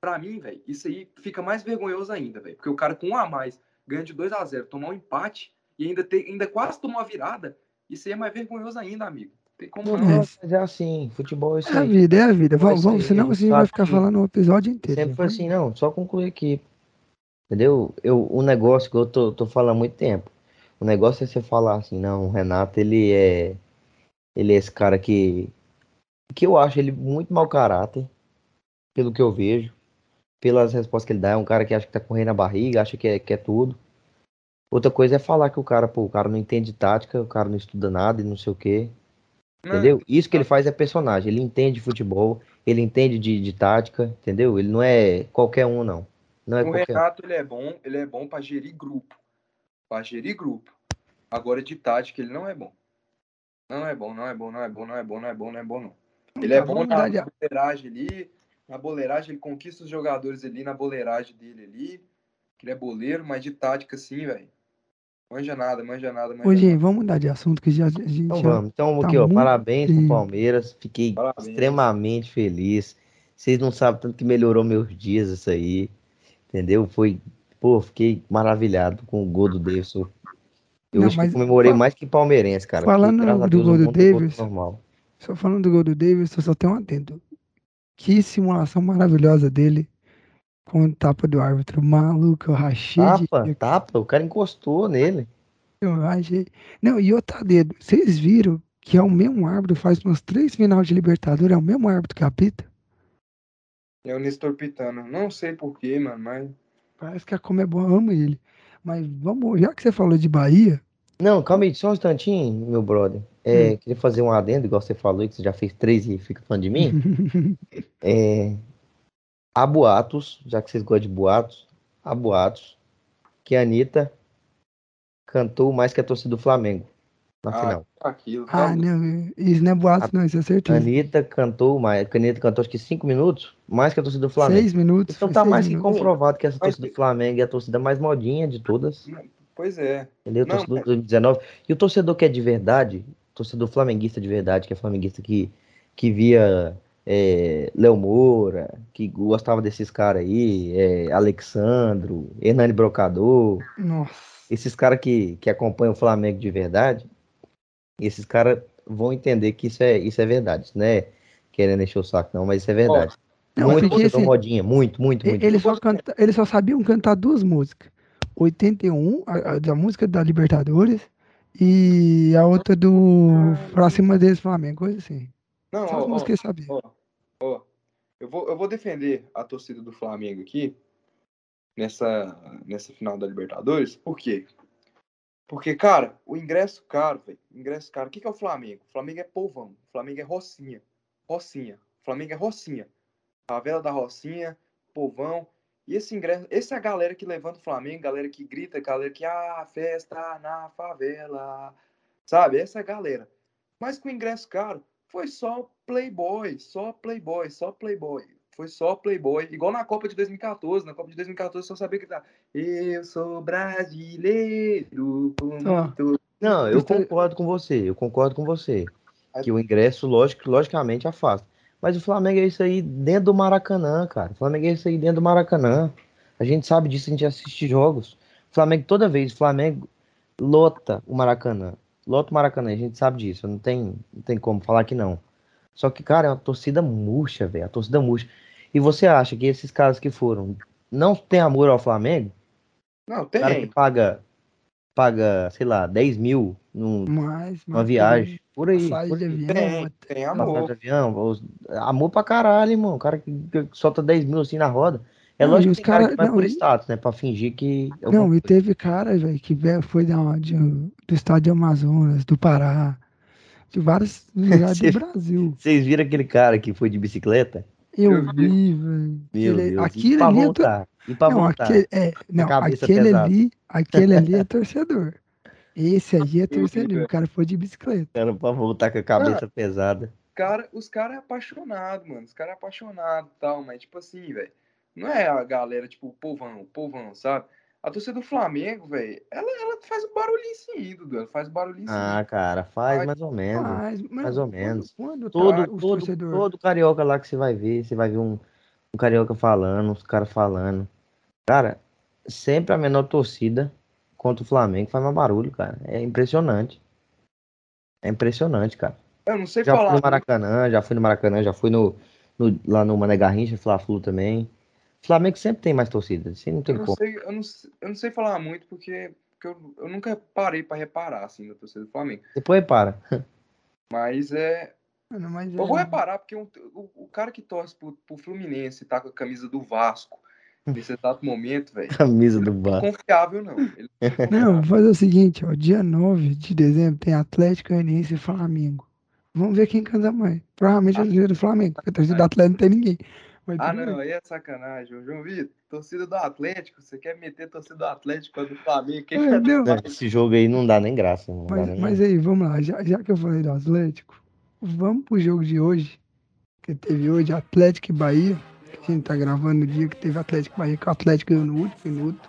Pra mim, velho, isso aí fica mais vergonhoso ainda, velho, porque o cara com um a mais ganha de 2 a 0 tomar um empate e ainda, tem, ainda quase tomou a virada, isso aí é mais vergonhoso ainda, amigo. Tem como Não, mas é assim, futebol é isso É a vida, é a vida. Vai Vamos, vamos, senão a gente você vai ficar que falando o episódio inteiro. Sempre foi assim, não, só concluir aqui. Entendeu? Eu, o negócio que eu tô, tô falando há muito tempo. O negócio é você falar assim, não, o Renato, ele é. Ele é esse cara que. Que eu acho ele muito mau caráter, pelo que eu vejo. Pelas respostas que ele dá. É um cara que acha que tá correndo a barriga, acha que é, que é tudo. Outra coisa é falar que o cara, pô, o cara não entende tática, o cara não estuda nada e não sei o quê. Não, Entendeu? Isso que ele faz é personagem. Ele entende futebol, ele entende de, de tática, entendeu? Ele não é qualquer um, não. Não é O qualquer um. Renato, ele é bom, ele é bom pra gerir grupo. Pra gerir grupo. Agora, de tática, ele não é bom. Não é bom, não é bom, não é bom, não é bom, não é bom, não é bom, não. Ele é bom na mudar de- boleiragem ali, na boleiragem, ele conquista os jogadores ali, na boleiragem dele ali, que ele é boleiro, mas de tática, sim, velho. Manja nada, manja nada, manja Ô, gente, nada. vamos mudar de assunto que já, a gente Então já... vamos. Então tá aqui, ó, muito parabéns pro. Palmeiras. Fiquei Parabéns. extremamente feliz. Vocês não sabem tanto que melhorou meus dias isso aí. Entendeu? Foi, pô, fiquei maravilhado com o gol do Davidson. Eu Não, acho que mas comemorei fa- mais que palmeirense, cara. falando porque, do Deus, gol do Davis, normal. Só falando do gol do Davis, eu só tenho um adendo. Que simulação maravilhosa dele com o tapa do árbitro. Maluco, eu rachei de Tapa, rir, tapa, o cara encostou nele. eu rachei. Não, e outro dedo. Vocês viram que é o mesmo árbitro, faz umas três finais de Libertadores, é o mesmo árbitro que apita? É o Nestor Pitano. Não sei porquê, mano, mas. Parece que a Comebol ama ele. Mas vamos, já que você falou de Bahia, Não, calma aí, só um instantinho, meu brother. Hum. É, Queria fazer um adendo, igual você falou, que você já fez três e fica falando de mim. (laughs) É, há boatos, já que vocês gostam de boatos, há boatos que a Anitta cantou mais que a torcida do Flamengo na Ah, final. aquilo. ah, tá- não, isso não é boato, não, isso é A certeza. Anitta cantou mais, a Anitta cantou acho que cinco minutos, mais que a torcida do Flamengo. Seis minutos. Então tá mais que minutos. comprovado que essa Mas- torcida do Flamengo é a torcida mais modinha de todas. Pois é. Entendeu? Não, Torcedor mas- de 2019. E o torcedor que é de verdade, torcedor flamenguista de verdade, que é flamenguista que, que via é, Léo Moura, que gostava desses caras aí, é, Alexandro, Hernani Brocador, Nossa. esses caras que, que acompanham o Flamengo de verdade, esses caras vão entender que isso é, isso é verdade, isso não é querendo encher o saco, não, mas isso é verdade. Não, muito torcedor assim, modinha, muito, muito, muito. Eles só, canta, eles só sabiam cantar duas músicas. 81, a, a da música da Libertadores, e a outra do Pra cima deles Flamengo, coisa assim. Não, Só ó, as ó, sabiam. ó, ó. Eu vou, eu vou defender a torcida do Flamengo aqui nessa, nessa final da Libertadores. Por quê? Porque, cara, o ingresso caro, velho. Ingresso caro. O que, que é o Flamengo? O Flamengo é povão. O Flamengo é Rocinha. Rocinha. O Flamengo é Rocinha. Favela da Rocinha, povão. E esse ingresso, essa é a galera que levanta o Flamengo, galera que grita, galera que, ah, festa na favela. Sabe? Essa é a galera. Mas com ingresso caro, foi só Playboy, só Playboy, só Playboy. Foi só Playboy. Igual na Copa de 2014. Na Copa de 2014 só sabia que tá. Eu sou brasileiro. com Só. muito Não, eu concordo com você, eu concordo com você. Que o ingresso, lógico, logicamente, afasta. Mas o Flamengo é isso aí dentro do Maracanã, cara. O Flamengo é isso aí dentro do Maracanã. A gente sabe disso, a gente assiste jogos. O Flamengo, toda vez, o Flamengo lota o Maracanã. Lota o Maracanã, a gente sabe disso. Não tem, não tem como falar que não. Só que, cara, é uma torcida murcha, velho. A torcida murcha. E você acha que esses caras que foram não têm amor ao Flamengo? Não, O cara que tem. paga, paga, sei lá, 10 mil num, Mas, uma viagem. Por aí. Por aí. avião, Tem, tem Passagem de amor. avião, os- amor pra caralho, irmão. O cara que, que solta 10 mil assim na roda. É Não, lógico que cara cara- que vai não, por e- status, né? Pra fingir que. é Não, e teve cara, velho, que foi da onde? Do estado de Amazonas, do Pará, de vários lugares do (laughs) Brasil. Vocês viram aquele cara que foi de bicicleta? Eu Eu vi. velho. Meu Aquele- e ali é to- voltar. E pra Não, voltar. aquele, é, não, cabeça aquele pesada. ali, aquele ali é torcedor. (laughs) Esse aí é velho. O cara foi de bicicleta. Cara, pra voltar com a cabeça pesada. cara, os caras é apaixonado, mano. Os caras é apaixonado e tal, mas tipo assim, velho. Não é a galera, tipo, o povão, o povão, sabe? A torcida do Flamengo, velho, ela, ela faz barulhinho sim, Dudu. Ela faz barulhinho sim. Ah, cara, faz Ai, mais ou menos. Mas, mano, mais ou quando- menos. Quando, Todo, tá os todo, torcedor, todo carioca lá que você vai ver, você vai ver um, um carioca falando, os caras falando. Cara, sempre a menor torcida contra o Flamengo faz mais barulho, cara. É impressionante. É impressionante, cara. Eu não sei Já fui falar. no Maracanã, já fui no Maracanã, já fui no, no- lá no Mané Garrincha, Fla-Flu também. Flamengo sempre tem mais torcida, assim não tem Eu não, como. sei, eu, não, eu não sei falar muito porque, porque eu, eu nunca parei pra reparar, assim, na torcida do Flamengo. Depois repara. (laughs) Mas é. Mas Eu vou é- reparar porque um- o, o cara que torce pro, pro Fluminense tá com a camisa do Vasco nesse exato momento, velho. Camisa do bar. Confiável, não. Ele não é (laughs) Não, confiável. vou fazer o seguinte, ó. Dia 9 de dezembro tem Atlético Goianiense e Flamengo. Vamos ver quem canta mais. Provavelmente a torcida do Flamengo, porque a torcida do Atlético não tem ninguém. Mas Ah, não, aí é sacanagem. ô João Vitor, torcida do Atlético, você quer meter torcida do Atlético com a do Flamengo? Quem É, é não, Não, Esse jogo aí não dá nem graça. Não dá Mas, nem... mas aí, vamos lá, já, já que eu falei do Atlético, vamos pro jogo de hoje, que teve hoje Atlético e Bahia, a gente tá gravando no dia que teve Atlético Bahia, que o Atlético ganhou no último minuto,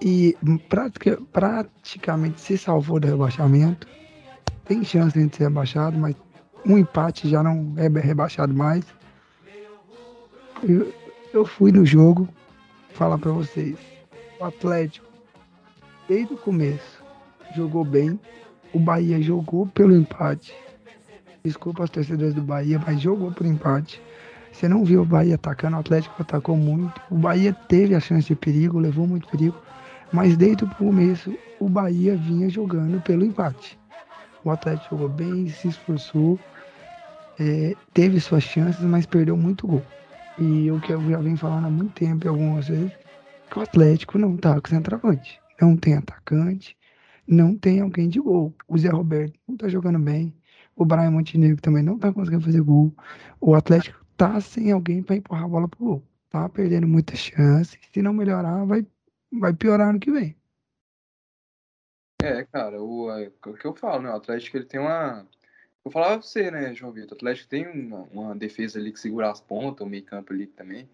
e pratica, praticamente se salvou do rebaixamento, tem chance de ser rebaixado, mas um empate já não é rebaixado mais. Eu, eu fui no jogo, falar pra vocês, o Atlético, desde o começo, jogou bem. O Bahia jogou pelo empate. Desculpa os torcedores do Bahia, mas jogou por empate. Você não viu o Bahia atacando, o Atlético atacou muito. O Bahia teve a chance de perigo, levou muito perigo. Mas desde o começo, o Bahia vinha jogando pelo empate. O Atlético jogou bem, se esforçou, é, teve suas chances, mas perdeu muito gol. E o que eu já venho falando há muito tempo, algumas vezes, que o Atlético não tá com centroavante. Não tem atacante, não tem alguém de gol. O Zé Roberto não tá jogando bem. O Brian Montenegro também não tá conseguindo fazer gol. O Atlético tá sem alguém para empurrar a bola pro gol. Tá perdendo muitas chances. Se não melhorar, vai, vai piorar ano que vem. É, cara, o, é, o que eu falo, né? O Atlético ele tem uma. Eu falava pra você, né, João Vitor? O Atlético tem uma, uma defesa ali que segura as pontas, o meio-campo ali também.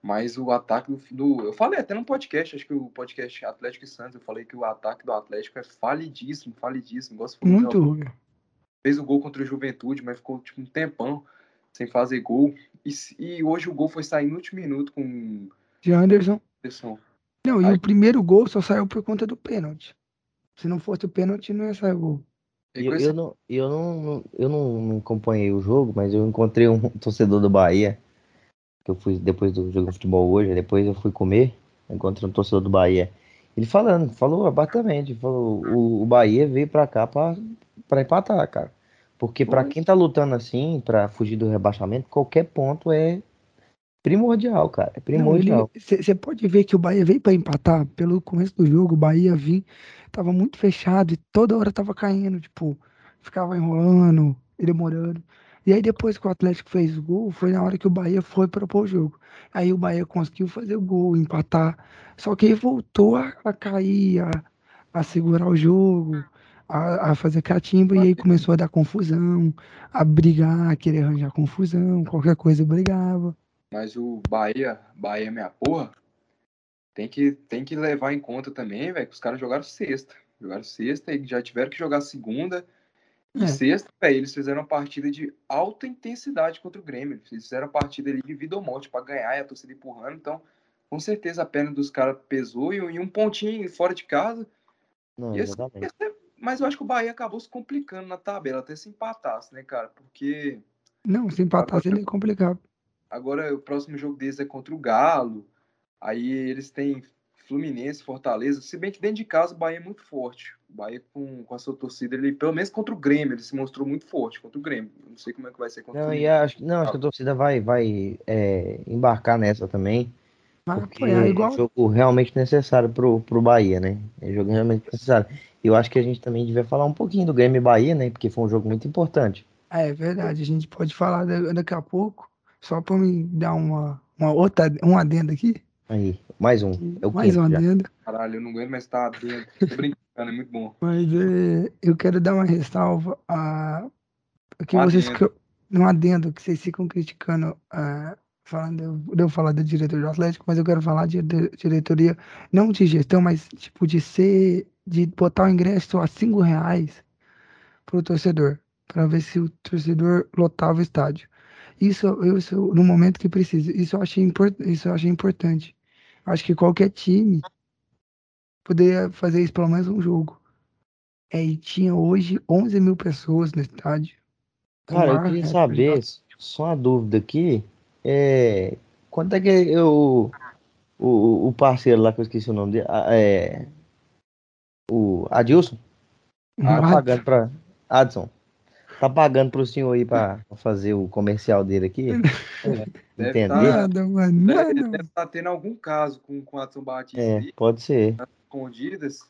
Mas o ataque do, do- Eu falei até no podcast, acho que o podcast Atlético e Santos, eu falei que o ataque do Atlético é falidíssimo, falidíssimo. Falou, Muito ruim. fez o gol contra o Juventude, mas ficou tipo um tempão sem fazer gol. E, e hoje o gol foi sair no último minuto com De Anderson. Anderson. Não, e Ai. o primeiro gol só saiu por conta do pênalti. Se não fosse o pênalti, não ia sair o gol. E Eu, eu, não, eu, não, eu não, não acompanhei o jogo, mas eu encontrei um (laughs) torcedor do Bahia, que eu fui depois do jogo de futebol hoje, depois eu fui comer, encontrei um torcedor do Bahia. Ele falando, falou abertamente, falou, o, o Bahia veio pra cá pra, pra empatar, cara. Porque pra Pois. quem tá lutando assim, pra fugir do rebaixamento, qualquer ponto é primordial, cara. É primordial. Você pode ver que o Bahia veio para empatar pelo começo do jogo. O Bahia vinha, tava muito fechado e toda hora tava caindo, tipo, ficava enrolando e demorando. E aí depois que o Atlético fez o gol, foi na hora que o Bahia foi propor o jogo. Aí o Bahia conseguiu fazer o gol, empatar. Só que aí voltou a, a cair, a, a segurar o jogo, a, a fazer catimba, e aí começou a dar confusão, a brigar, a querer arranjar confusão, qualquer coisa brigava. Mas o Bahia, Bahia é minha porra, tem que, tem que levar em conta também, velho, que os caras jogaram sexta. Jogaram sexta e já tiveram que jogar segunda. E É. sexta, velho, eles fizeram uma partida de alta intensidade contra o Grêmio. Eles fizeram uma partida ali de vida ou morte pra ganhar e a torcida empurrando. Então, com certeza a perna dos caras pesou e, e um pontinho fora de casa. Não, E esse- exatamente. esse- mas eu acho que o Bahia acabou se complicando na tabela, até se empatasse, né, cara? Porque Não, se empatasse ele é complicado. Agora o próximo jogo deles é contra o Galo. Aí eles têm Fluminense, Fortaleza. Se bem que dentro de casa o Bahia é muito forte. O Bahia com, com a sua torcida, ele, pelo menos contra o Grêmio, ele se mostrou muito forte contra o Grêmio. Não sei como é que vai ser contra o Não, e Fluminense. acho, não, acho que a torcida vai, vai é, embarcar nessa também. Porque é igual. um jogo realmente necessário pro, pro Bahia, né? É um jogo realmente necessário. E eu acho que a gente também devia falar um pouquinho do Grêmio Bahia, né? Porque foi um jogo muito importante. É verdade, a gente pode falar da- daqui a pouco. Só pra me dar uma, uma outra, um adendo aqui. Aí, mais um. É o mais um adendo. Caralho, eu não aguento mais estar dentro. Tô (laughs) brincando, é muito bom. Mas é, eu quero dar uma ressalva a que Um vocês adendo. um adendo que vocês ficam criticando ah, falando de eu falar da diretoria do Atlético, mas eu quero falar de, de- diretoria não de gestão, mas tipo de ser de botar o ingresso a cinco reais pro torcedor para ver se o torcedor lotava o estádio. Isso, eu, isso no momento que precisa. Isso eu achei isso eu achei importante. Acho que qualquer time poderia fazer isso pelo menos um jogo. É, e tinha hoje 11 mil pessoas no estádio. O Cara, eu queria saber, só uma dúvida aqui. É, quanto é que eu, o, o parceiro lá que eu esqueci o nome dele, é, o Adilson, Um tá pagando pra. Adson, tá pagando pro senhor aí pra pra fazer o comercial dele aqui? Deve Entender? tá- Deve deve estar tendo algum caso com, com o Adson Batista É, aí, pode ser, escondidas.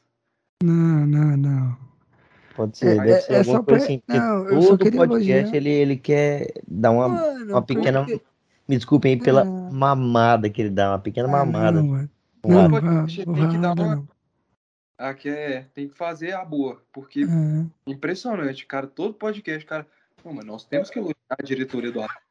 Não, não, não. pode ser. É- Deve é- ser é alguma só coisa pra- assim, porque não, todo podcast elogiar. ele, ele quer dar uma, Mano, uma pequena. porque- Me desculpem aí pela Ah. mamada que ele dá, uma pequena Ah, mamada. não, com Não, não, vai- tem não que dar uma- não. Aqui é, tem que fazer a boa, porque É. impressionante, cara, todo podcast, cara, não, mas nós temos que elogiar a diretoria do Atlético.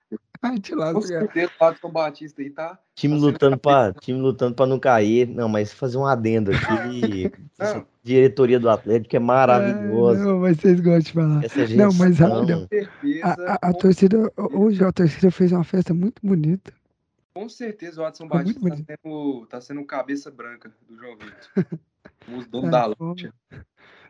(laughs) Ai, te Com certeza o Adson Batista aí tá Time Tá lutando para time lutando para não cair. Não, mas fazer um adendo aqui. (laughs) essa diretoria do Atlético é maravilhosa. É, não, mas vocês gostam de falar. Essa Não, mas certeza, A, a, a torcida, hoje a torcida fez uma festa muito bonita. com certeza o Adson Foi Batista tá sendo, tá sendo o cabeça branca do João Vitor. (laughs) Os donos Sai da loja.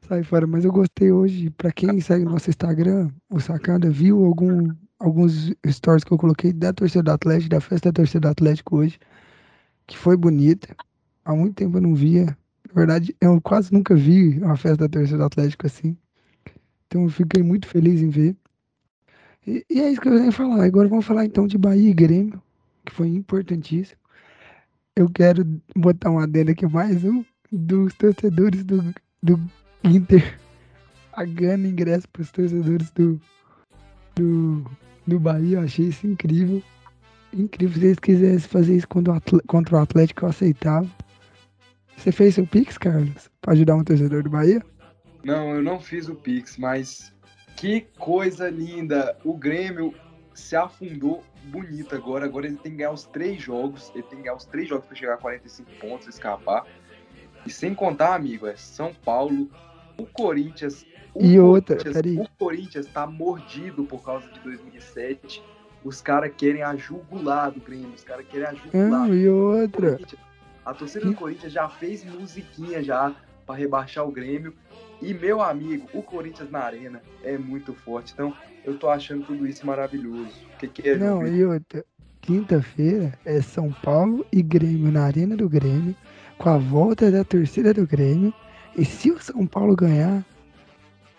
Sai fora, mas eu gostei hoje. Pra quem segue nosso Instagram, o Sacada viu algum, alguns stories que eu coloquei da torcida do Atlético, da festa da torcida do Atlético hoje, que foi bonita. Há muito tempo eu não via. Na verdade, eu quase nunca vi uma festa da torcida do Atlético assim. Então eu fiquei muito feliz em ver. E, e é isso que eu ia falar. Agora vamos falar então de Bahia e Grêmio, que foi importantíssimo. Eu quero botar um adendo aqui, mais um, dos torcedores do, do Inter (laughs) pagando ingresso para os torcedores do, do, do Bahia. Eu achei isso incrível. Incrível. Se eles quisessem fazer isso contra o, Atlético, eu aceitava. Você fez seu Pix, Carlos? Para ajudar um torcedor do Bahia? Não, eu não fiz o Pix, mas que coisa linda! O Grêmio se afundou bonito agora. Agora ele tem que ganhar os três jogos. Ele tem que ganhar os três jogos para chegar a 45 pontos, escapar. E sem contar, amigo, é São Paulo, o Corinthians. O E outra, Corinthians-. O Corinthians tá mordido por causa de 2007. Os caras querem a jugular do Grêmio. Os caras querem a jugular. Não, e outra. Corinthians- A torcida do Corinthians já fez musiquinha já para rebaixar o Grêmio. E meu amigo, o Corinthians na arena é muito forte. Então, eu tô achando tudo isso maravilhoso. O que, que é, Não, e outra. Quinta-feira é São Paulo e Grêmio na Arena do Grêmio, com a volta da torcida do Grêmio. E se o São Paulo ganhar,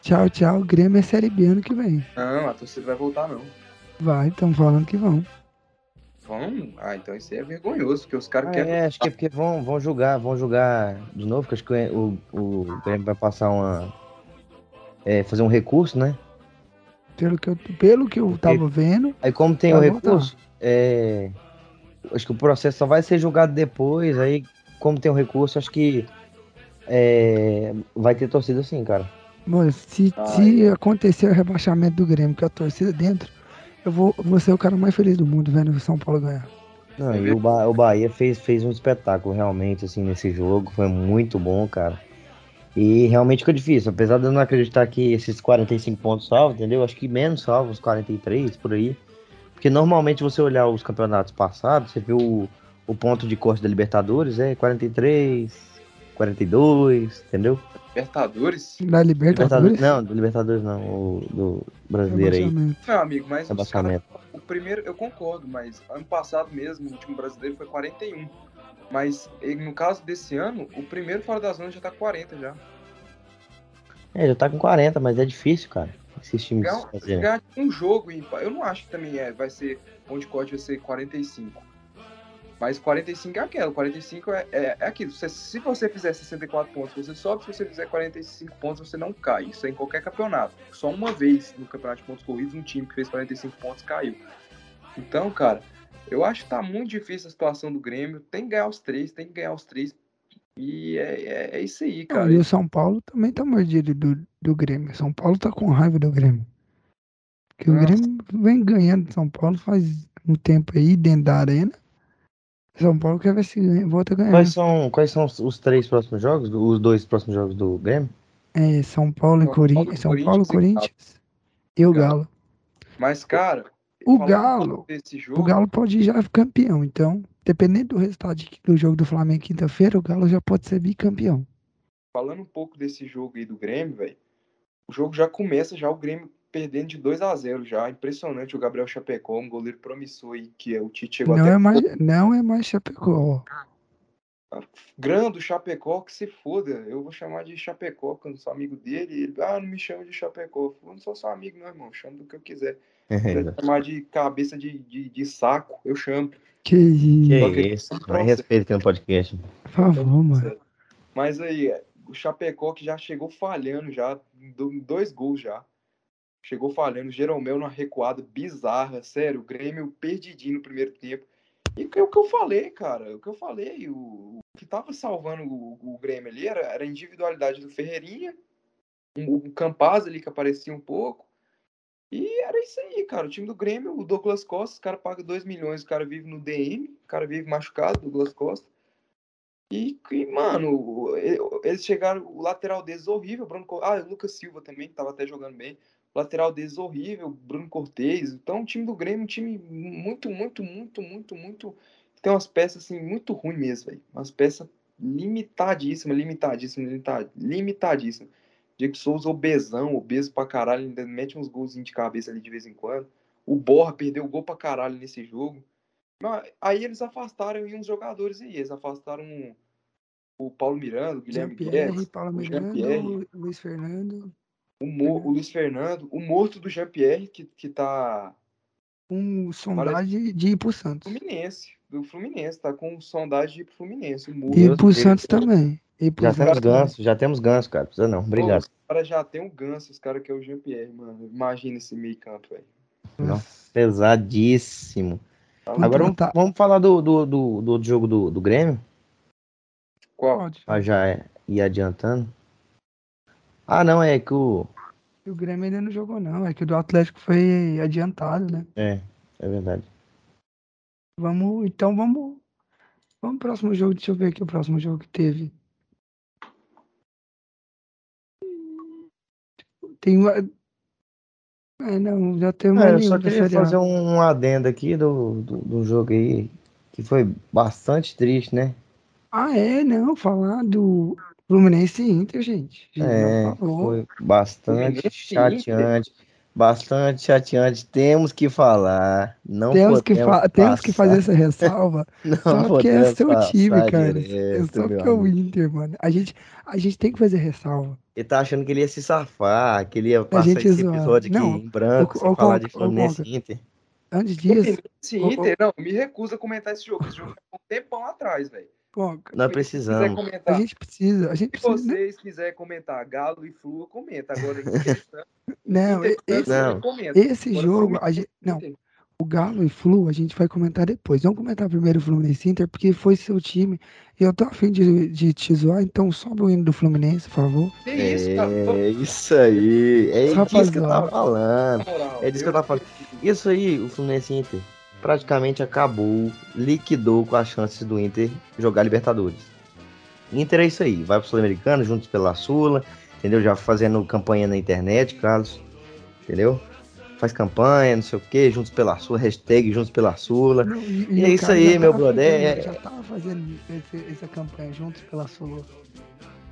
tchau, tchau, Grêmio é Série B ano que vem. Não, a torcida vai voltar, não. Vai, estão falando que vão. Vão? Ah, então isso aí é vergonhoso, porque os caras querem. É, acho que é porque vão, vão julgar, vão julgar de novo, que acho que o, o Grêmio vai passar uma. é, fazer um recurso, né? Pelo que eu, pelo que eu tava vendo, Aí como tem o recurso, é, acho que o processo só vai ser julgado depois, aí como tem o recurso, acho que é, vai ter torcida sim, cara. mano, se, se acontecer o rebaixamento do Grêmio, com a torcida dentro, eu vou, vou ser o cara mais feliz do mundo vendo o São Paulo ganhar. Não, e o, ba o Bahia fez, fez um espetáculo realmente, assim, nesse jogo. Foi muito bom, cara. E realmente ficou difícil. Apesar de eu não acreditar que esses 45 pontos salvos, entendeu? Acho que menos salvos, 43 por aí. Porque normalmente você olhar os campeonatos passados, você vê o, o ponto de corte da Libertadores, é 43, 42, entendeu? Libertadores? Da Libertadores? Não, do Libertadores não, o do brasileiro aí. Meu amigo, mas os caras. O primeiro, eu concordo, mas ano passado mesmo, o último brasileiro foi 41. Mas no caso desse ano, o primeiro fora da zona já tá 40 já. É, já tá com 40, mas é difícil, cara. Esses times Ganhar, ganhar um jogo Eu não acho que também é, vai ser. Ponte corte vai ser 45. Mas 45 é aquilo, 45 é, é, é aquilo. Você, se você fizer 64 pontos, você sobe. Se você fizer 45 pontos, você não cai. Isso é em qualquer campeonato. Só uma vez no campeonato de pontos corridos, um time que fez 45 pontos caiu. Então, cara, eu acho que tá muito difícil a situação do Grêmio. Tem que ganhar os três, tem que ganhar os três. E é, é, é isso aí, cara. Não, e o São Paulo também tá mordido do, do Grêmio. São Paulo tá com raiva do Grêmio. Porque o Nossa. Grêmio vem ganhando São Paulo faz um tempo aí dentro da arena. São Paulo quer ver se ganha, volta a ganhar. Quais são, quais são os, os três próximos jogos? Os dois próximos jogos do Grêmio? É, São Paulo e Corinthians. São Paulo, Corinthians Corinthians e o Galo. Mas, cara, O Galo- jogo, O Galo pode já campeão. Então, dependendo do resultado de- do jogo do Flamengo quinta-feira, o Galo já pode ser bicampeão. falando um pouco desse jogo aí do Grêmio, velho, o jogo já começa já o Grêmio perdendo de 2 a 0 já. Impressionante o Gabriel Chapecó, um goleiro promissor aí, que é o Tite chegou Não até é mais, não é mais Chapecó. grande o Chapecó, que se foda. Eu vou chamar de Chapecó, quando sou amigo dele. e Ele, ah, não me chama de Chapecó. Eu não sou seu amigo, não, irmão. Chama do que eu quiser. Se quiser chamar de cabeça de, de, de saco, eu chamo. Que isso, que isso? Mais respeito aqui no podcast. por favor, mano. Mas aí, é, o Chapecó que já chegou falhando já, do- dois gols já. Chegou falhando, Jeromel numa recuada bizarra, sério, o Grêmio perdidinho no primeiro tempo. E o que eu falei, cara, o que eu falei, o, o que tava salvando o, o Grêmio ali era, era a individualidade do Ferreirinha, um, o Campaz ali que aparecia um pouco. E era isso aí, cara. O time do Grêmio, o Douglas Costa, o cara paga 2 milhões, o cara vive no DM, o cara vive machucado, Douglas Costa. E, e, mano, o- eles chegaram, o lateral deles horrível, Bruno Ah, o Lucas Silva também, que tava até jogando bem. O lateral deles horrível, Bruno Cortez. Então, o time do Grêmio é um time muito, muito, muito, muito, muito. Tem umas peças, assim, muito ruins mesmo, velho. Umas peças limitadíssimas, limitadíssimas, limita- limitadíssimas. Diego Souza, obesão, obeso pra caralho, ainda mete uns golzinhos de cabeça ali de vez em quando. O Borra perdeu gol pra caralho nesse jogo. Mas Aí eles afastaram aí uns jogadores aí. Eles afastaram o Paulo Miranda, o Guilherme Jean-Pierre, Guedes, Paulo o Miranda, Jean-Pierre. Luiz Fernando. O, Mo- o Luiz Fernando, o morto do Jean-Pierre, que, que tá Um sondagem de ir pro Santos. Fluminense, do Fluminense, tá com sondagem de ir pro Fluminense. O morto, E Deus pro Deus. Santos também. E pro Já Santos temos também. ganso, já temos ganso, cara. Precisa não. Obrigado. Pô, os caras já tem um ganso, os caras que é o Jean-Pierre, mano. Imagina esse meio campo, velho. Nossa, pesadíssimo. Tá Vamos Agora vamos, vamos falar do, do, do, do outro jogo do, do Grêmio. Qual? Pode. Pra já é- ir adiantando. Ah, não, é que o. E o Grêmio ainda não jogou, não. É que o do Atlético foi adiantado, né? É, é verdade. Vamos, então vamos. Vamos pro próximo jogo. Deixa eu ver aqui o próximo jogo que teve. Tem uma. É, não, já tem uma É, eu só queria fazer um, um adendo aqui do, do, do jogo aí, que foi bastante triste, né? Ah, é, não, falar do Fluminense e Inter, gente. Gente É, foi bastante Fluminense chateante. Bastante chateante. Temos que falar. Não Temos que, podemos fa- temos que fazer essa ressalva. (laughs) Não Só porque é seu time, cara. É direto, só meu porque é o. Inter, mano. A gente, a gente tem que fazer ressalva. Ele tá achando que ele ia se safar, que ele ia passar gente esse zoar. episódio aqui Não, em branco, ô, falar de Fluminense e Inter. Antes disso, ô. Inter, não, me recuso a comentar esse jogo. Esse jogo é um tempão atrás, velho. Pô, Nós precisamos. a comentar, gente precisa, a gente se precisa. né? vocês quiserem comentar Galo e Flu, comenta. Agora, (laughs) Não, esse, Não. comenta. esse Agora, jogo, a gente, não, o Galo e Flu a gente vai comentar depois. Vamos comentar primeiro o Fluminense Inter, porque foi seu time. E eu tô afim de, de te zoar, então sobe o hino do Fluminense, por favor. Que isso, cara? É isso aí. É Só disso que eu tava falando. É disso que eu tava falando. Isso aí, o Fluminense Inter, praticamente acabou, liquidou com as chances do Inter jogar Libertadores. Inter é isso aí, vai pro Sul-Americano, juntos pela Sula, entendeu? Já fazendo campanha na internet, Carlos, entendeu? Faz campanha, não sei o que, juntos pela Sula, hashtag juntos pela Sula. Não, E é o isso cara aí, meu brother, fazendo- é- Já tava fazendo esse- essa campanha juntos pela Sulu.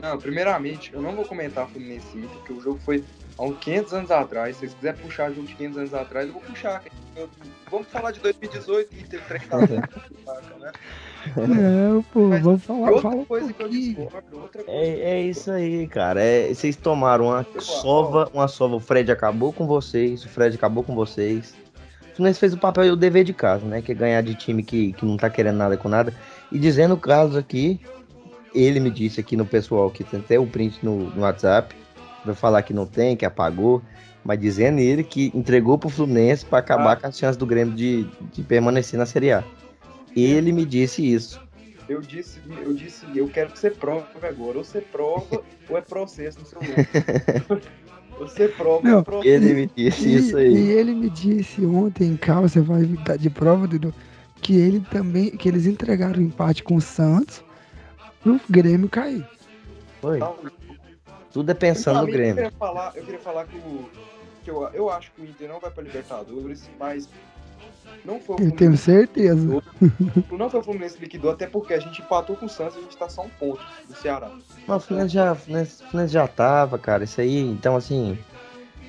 Não, primeiramente, eu não vou comentar Fluminense e Inter, porque o jogo foi há uns 500 anos atrás. Se vocês quiserem puxar jogo de 500 anos atrás, eu vou puxar. Eu- vamos falar de 2018 e Inter 3 (laughs) né? Não, pô, Mas vamos falar, outra fala coisa que eu discordo, outra coisa. É, é isso aí, cara. É, vocês tomaram uma Eu sova, uma sova. O Fred acabou com vocês, o Fred acabou com vocês. Fluminense fez o papel e o dever de casa, né? Que é ganhar de time que, que não tá querendo nada com nada. E dizendo o caso aqui, ele me disse aqui no pessoal que tem até o print no, no WhatsApp, vai falar que não tem, que apagou, mas dizendo ele que entregou pro Fluminense para acabar Ah. com as chances do Grêmio de, de permanecer na Série A. Ele me disse isso. Eu disse, eu disse, eu quero que você prove agora. Ou você prova, ou é processo no seu (laughs) (laughs) nome. Você prova, Não, é processo. Ele me disse E, isso e aí. ele me disse ontem em casa, você vai dar de prova, Dudu, que ele também, que eles entregaram o empate com o Santos pro Grêmio cair. Foi. Não, Tudo é pensando no Pra mim, Eu Grêmio. queria falar, eu queria falar que, o, que eu, eu acho que o Inter não vai pra Libertadores, mas não foi o Eu tenho Fluminense. certeza. Não foi o Fluminense que liquidou, até porque a gente empatou com o Santos e a gente tá só um ponto do Ceará. Mas o Fluminense já, Fluminense, Fluminense já tava, cara. Isso aí, então assim.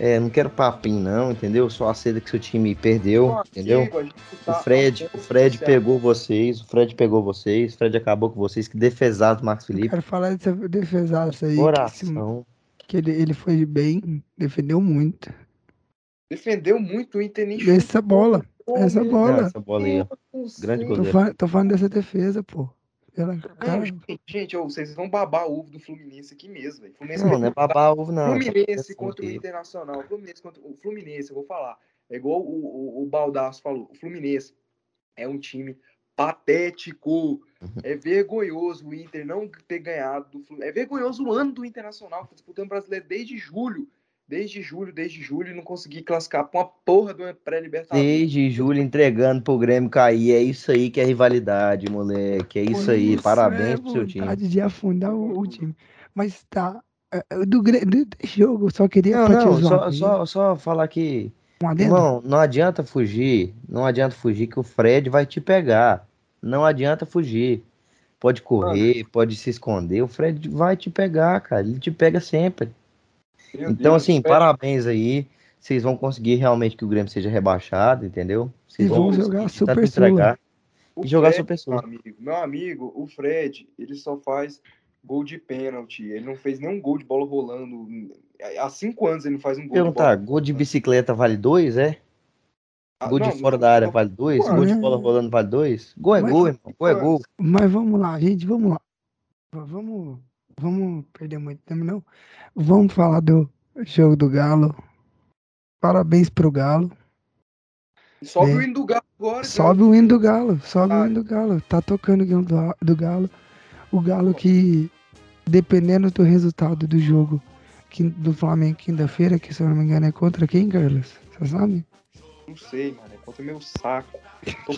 É, não quero papinho, não, entendeu? Só aceita que seu time perdeu, Então, entendeu? amigo, gente O tá Fred, o Fred pegou vocês, o Fred pegou vocês, o Fred acabou com vocês, que defesaram o Marcos Eu Felipe. quero falar dessa defesaça aí. Que, esse- Coração. que ele, ele foi bem, defendeu muito. Defendeu muito o Inter nem Essa bola, essa bola. Não, essa bola aí, do Grande céu. Tô goleiro. falando, tô falando dessa defesa, pô. Ela, Não, cara, gente, vocês vão babar o ovo do Fluminense aqui mesmo, velho. Fluminense Não, não é babar ovo, não. Fluminense Tá contra o Internacional. Fluminense contra o Fluminense, eu vou falar. É igual o, o, o Baldaço falou. O Fluminense é um time patético. É vergonhoso o Inter não ter ganhado do Fluminense. É vergonhoso o ano do Internacional, que tá disputando o brasileiro desde julho. Desde julho, desde julho, e não conseguir classificar pra uma porra uma pré-libertadores. Desde julho entregando pro Grêmio cair. É isso aí que é rivalidade, moleque. É isso aí. isso Parabéns é pro seu time. vontade de afundar o, o time. Mas tá. é, é, Do, do, jogo, só queria Não, não, só, só, só falar que Um? Irmão, não adianta fugir. Não adianta fugir que o Fred vai te pegar. Não adianta fugir. Pode correr, pode se esconder. O Fred vai te pegar, cara. Ele te pega sempre. Meu Então, Deus, assim, parabéns aí. Vocês vão conseguir realmente que o Grêmio seja rebaixado, entendeu? Vocês E vão jogar Super entregar o e jogar Fred, Super. Meu amigo, meu amigo, o Fred, ele só faz gol de pênalti. Ele não fez nenhum gol de bola rolando. Há cinco anos ele não faz um gol de bola. Perguntar, gol de bicicleta vale dois, é? Ah, Gol de não, fora não- da área não- vale dois? Ué, Gol de né? bola rolando vale dois? Gol é Mas- gol, irmão. Gol é gol. Mas vamos lá, gente, vamos lá. Vamos, vamos perder muito tempo, não. Vamos falar do jogo do Galo. Parabéns pro Galo. Sobe É. o hino do Galo agora. Sobe o hino do Galo, sobe o Ah. hino do Galo. Tá tocando o hino do, do Galo. O Galo que, dependendo do resultado do jogo que- do Flamengo quinta-feira, que se eu não me engano é contra quem, Carlos? Você sabe? Não sei, mano. É contra o meu saco. (laughs) Tô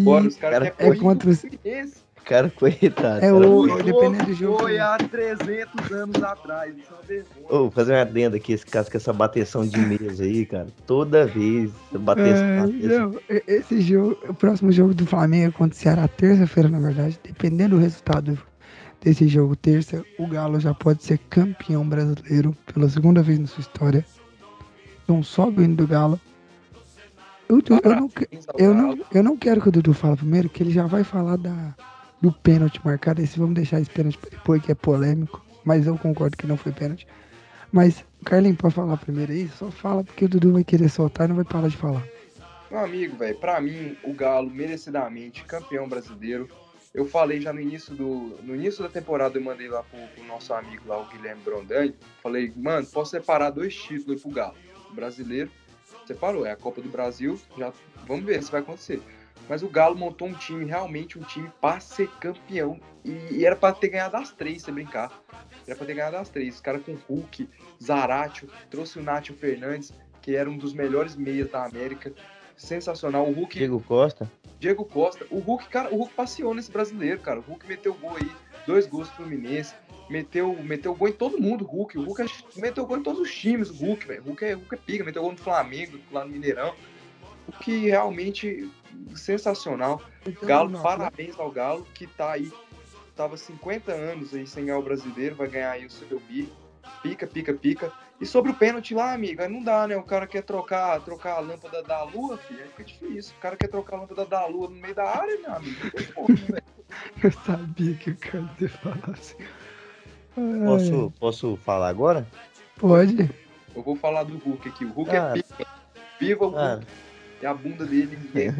agora. Os caras cara, querem é contra os- Fluminense. Cara, coitado. É o- dependendo do jogo. Foi há 300 anos atrás. Isso é uma vergonha. Ô, vou fazer uma adenda aqui, esse caso com essa bateção de mesa aí, cara. Toda vez, bateção. É, bateção. não, esse jogo, o próximo jogo do Flamengo contra o Ceará terça-feira, na verdade. Dependendo do resultado desse jogo terça, o Galo já pode ser campeão brasileiro pela segunda vez na sua história. Então sobe o hino do Galo. Eu, eu- eu não, eu, não, eu não quero que o Dudu fale primeiro, que ele já vai falar da, do pênalti marcado. Esse vamos deixar esse pênalti depois, que é polêmico. Mas eu concordo que não foi pênalti. Mas, Carlinhos, pode falar primeiro aí? Só fala porque o Dudu vai querer soltar e não vai parar de falar. Meu amigo, velho, pra mim, o Galo, merecidamente, campeão brasileiro. Eu falei já no início do. No início da temporada, eu mandei lá pro, pro nosso amigo lá, o Guilherme Brondani. Falei, mano, posso separar dois títulos pro Galo. O brasileiro, separou, é a Copa do Brasil, já vamos ver se vai acontecer. Mas o Galo montou um time, realmente um time pra ser campeão. E, e era pra ter ganhado as três, se brincar. Era pra ter ganhado as três. Os caras com Hulk, Zaratio, trouxe o Nátio Fernandes, que era um dos melhores meias da América. Sensacional. O Hulk Diego Costa. Diego Costa, o Hulk, cara, o Hulk passeou nesse brasileiro, cara. O Hulk meteu gol aí, dois gols pro Fluminense, meteu, meteu gol em todo mundo, o Hulk. O Hulk é- meteu gol em todos os times, o Hulk, velho. O Hulk é, Hulk é pica, meteu gol no Flamengo, lá no Mineirão. O que realmente sensacional. Galo, Não, parabéns ao Galo, que tá aí, tava 50 anos aí sem ganhar o brasileiro, vai ganhar aí o seu bi. Pica, pica, pica. E sobre o pênalti lá, amiga, não dá, né? O cara quer trocar, trocar a lâmpada da lua, filho, aí fica difícil. O cara quer trocar a lâmpada da lua no meio da área, meu amigo. Velho. (laughs) Eu sabia que o Carlos ia falar assim. Posso, posso falar agora? Pode. Eu vou falar do Hulk aqui. O Hulk Cara. é pica. Viva o Cara, Hulk. E a bunda dele ninguém.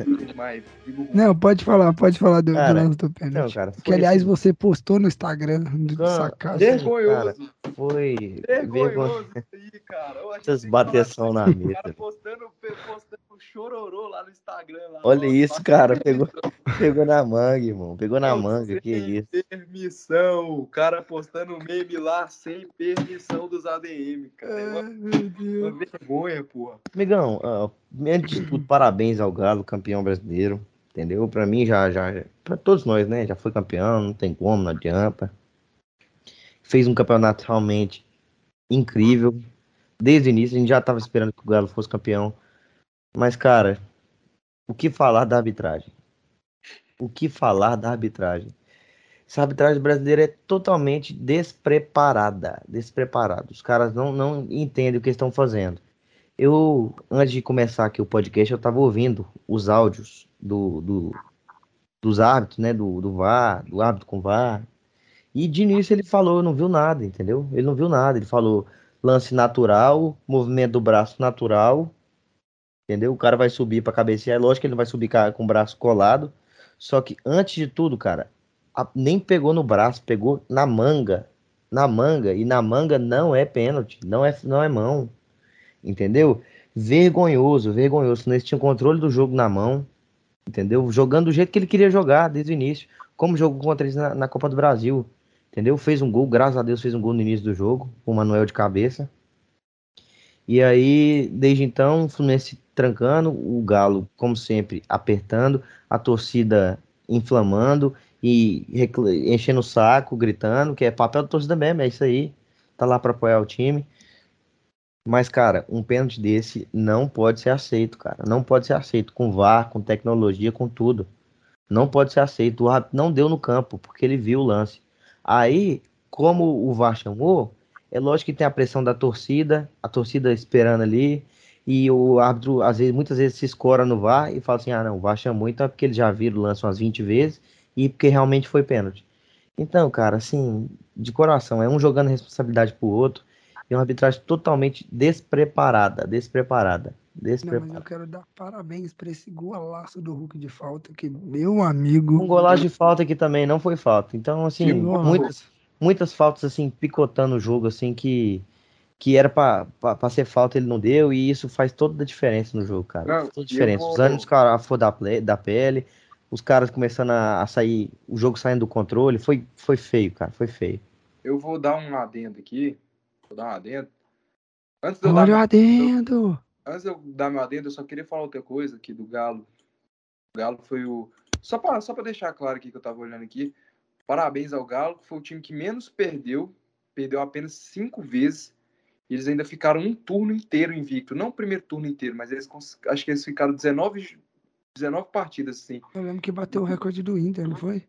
Digo, Não, pode falar, pode falar do, do Cara, lance do Não, pênalti. cara, foi que aliás assim, você postou no Instagram do Cara, sacaço. vergonhoso. foi vergonha. Vergonhoso isso aí, cara. Eu achei Essas bateção na mesa. cara postando, postando chororô lá no Instagram. Lá, Olha Nossa, isso, cara, pegou-. (laughs) Pegou na manga, irmão. Pegou na Não, manga, que sem isso. Permissão. O cara postando meme lá sem permissão dos ADM, cara. É uma, Ai, meu Deus. uma vergonha, porra. Amigão, ah, antes de tudo, parabéns ao Galo, campeão brasileiro. Entendeu? Pra mim, já, já. Pra todos nós, né? Já foi campeão, não tem como, não adianta. Fez um campeonato realmente incrível. Desde o início, a gente já tava esperando que o Galo fosse campeão. Mas, cara, o que falar da arbitragem? O que falar da arbitragem? Essa arbitragem brasileira é totalmente despreparada. Despreparada. Os caras não, não entendem o que estão fazendo. Eu, antes de começar aqui o podcast, eu tava ouvindo os áudios do, do- dos árbitros, né? Do, do VAR, do árbitro com VAR. E de início ele falou, não viu nada, entendeu? Ele não viu nada. Ele falou lance natural, movimento do braço natural, entendeu? O cara vai subir para cabecear. É lógico que ele não vai subir com o braço colado. Só que antes de tudo, cara, nem pegou no braço, pegou na manga. Na manga. E na manga não é pênalti, não é, não é mão. Entendeu? Vergonhoso, vergonhoso. Eles tinham controle do jogo na mão. Entendeu? Jogando do jeito que ele queria jogar desde o início. Como jogou contra eles na, na Copa do Brasil. Entendeu? Fez um gol, graças a Deus fez um gol no início do jogo. O Manuel de cabeça. E aí, desde então, o Fluminense trancando, o Galo, como sempre, apertando, a torcida inflamando e enchendo o saco, gritando, que é papel da torcida mesmo, é isso aí. Tá lá pra apoiar o time. Mas, cara, um pênalti desse não pode ser aceito, cara. Não pode ser aceito com VAR, com tecnologia, com tudo. Não pode ser aceito. O árbitro não deu no campo, porque ele viu o lance. Aí, como o VAR chamou, é lógico que tem a pressão da torcida, a torcida esperando ali, e o árbitro, às vezes, muitas vezes se escora no VAR e fala assim: ah, não, o VAR chamou, então é porque eles já viram o lance umas 20 vezes e porque realmente foi pênalti. Então, cara, assim, de coração, é um jogando responsabilidade pro outro. E uma arbitragem totalmente despreparada, despreparada, Não, mas eu despreparada. quero dar parabéns pra esse golaço do Hulk de falta, que meu amigo. Um golaço de falta aqui também não foi falta. Então, assim, muitas, muitas faltas, assim, picotando o jogo, assim, que, que era pra ser falta, ele não deu, e isso faz toda a diferença no jogo, cara. Não, Faz toda a diferença. Os vou- ânimos cara, for da, da pele, os caras começando a, a sair, o jogo saindo do controle, foi, foi feio, cara, foi feio. Eu vou dar um adendo aqui. Vou dar um adendo. Antes de eu dar Olha o adendo! antes de eu dar meu adendo, eu só queria falar outra coisa aqui do Galo. O Galo foi o. Só para só pra deixar claro aqui que eu tava olhando aqui. Parabéns ao Galo, que foi o time que menos perdeu. Perdeu apenas cinco vezes. Eles ainda ficaram um turno inteiro invicto. Não o primeiro turno inteiro, mas eles acho que eles ficaram 19, 19 partidas, assim. Eu lembro que bateu o recorde do Inter, não foi?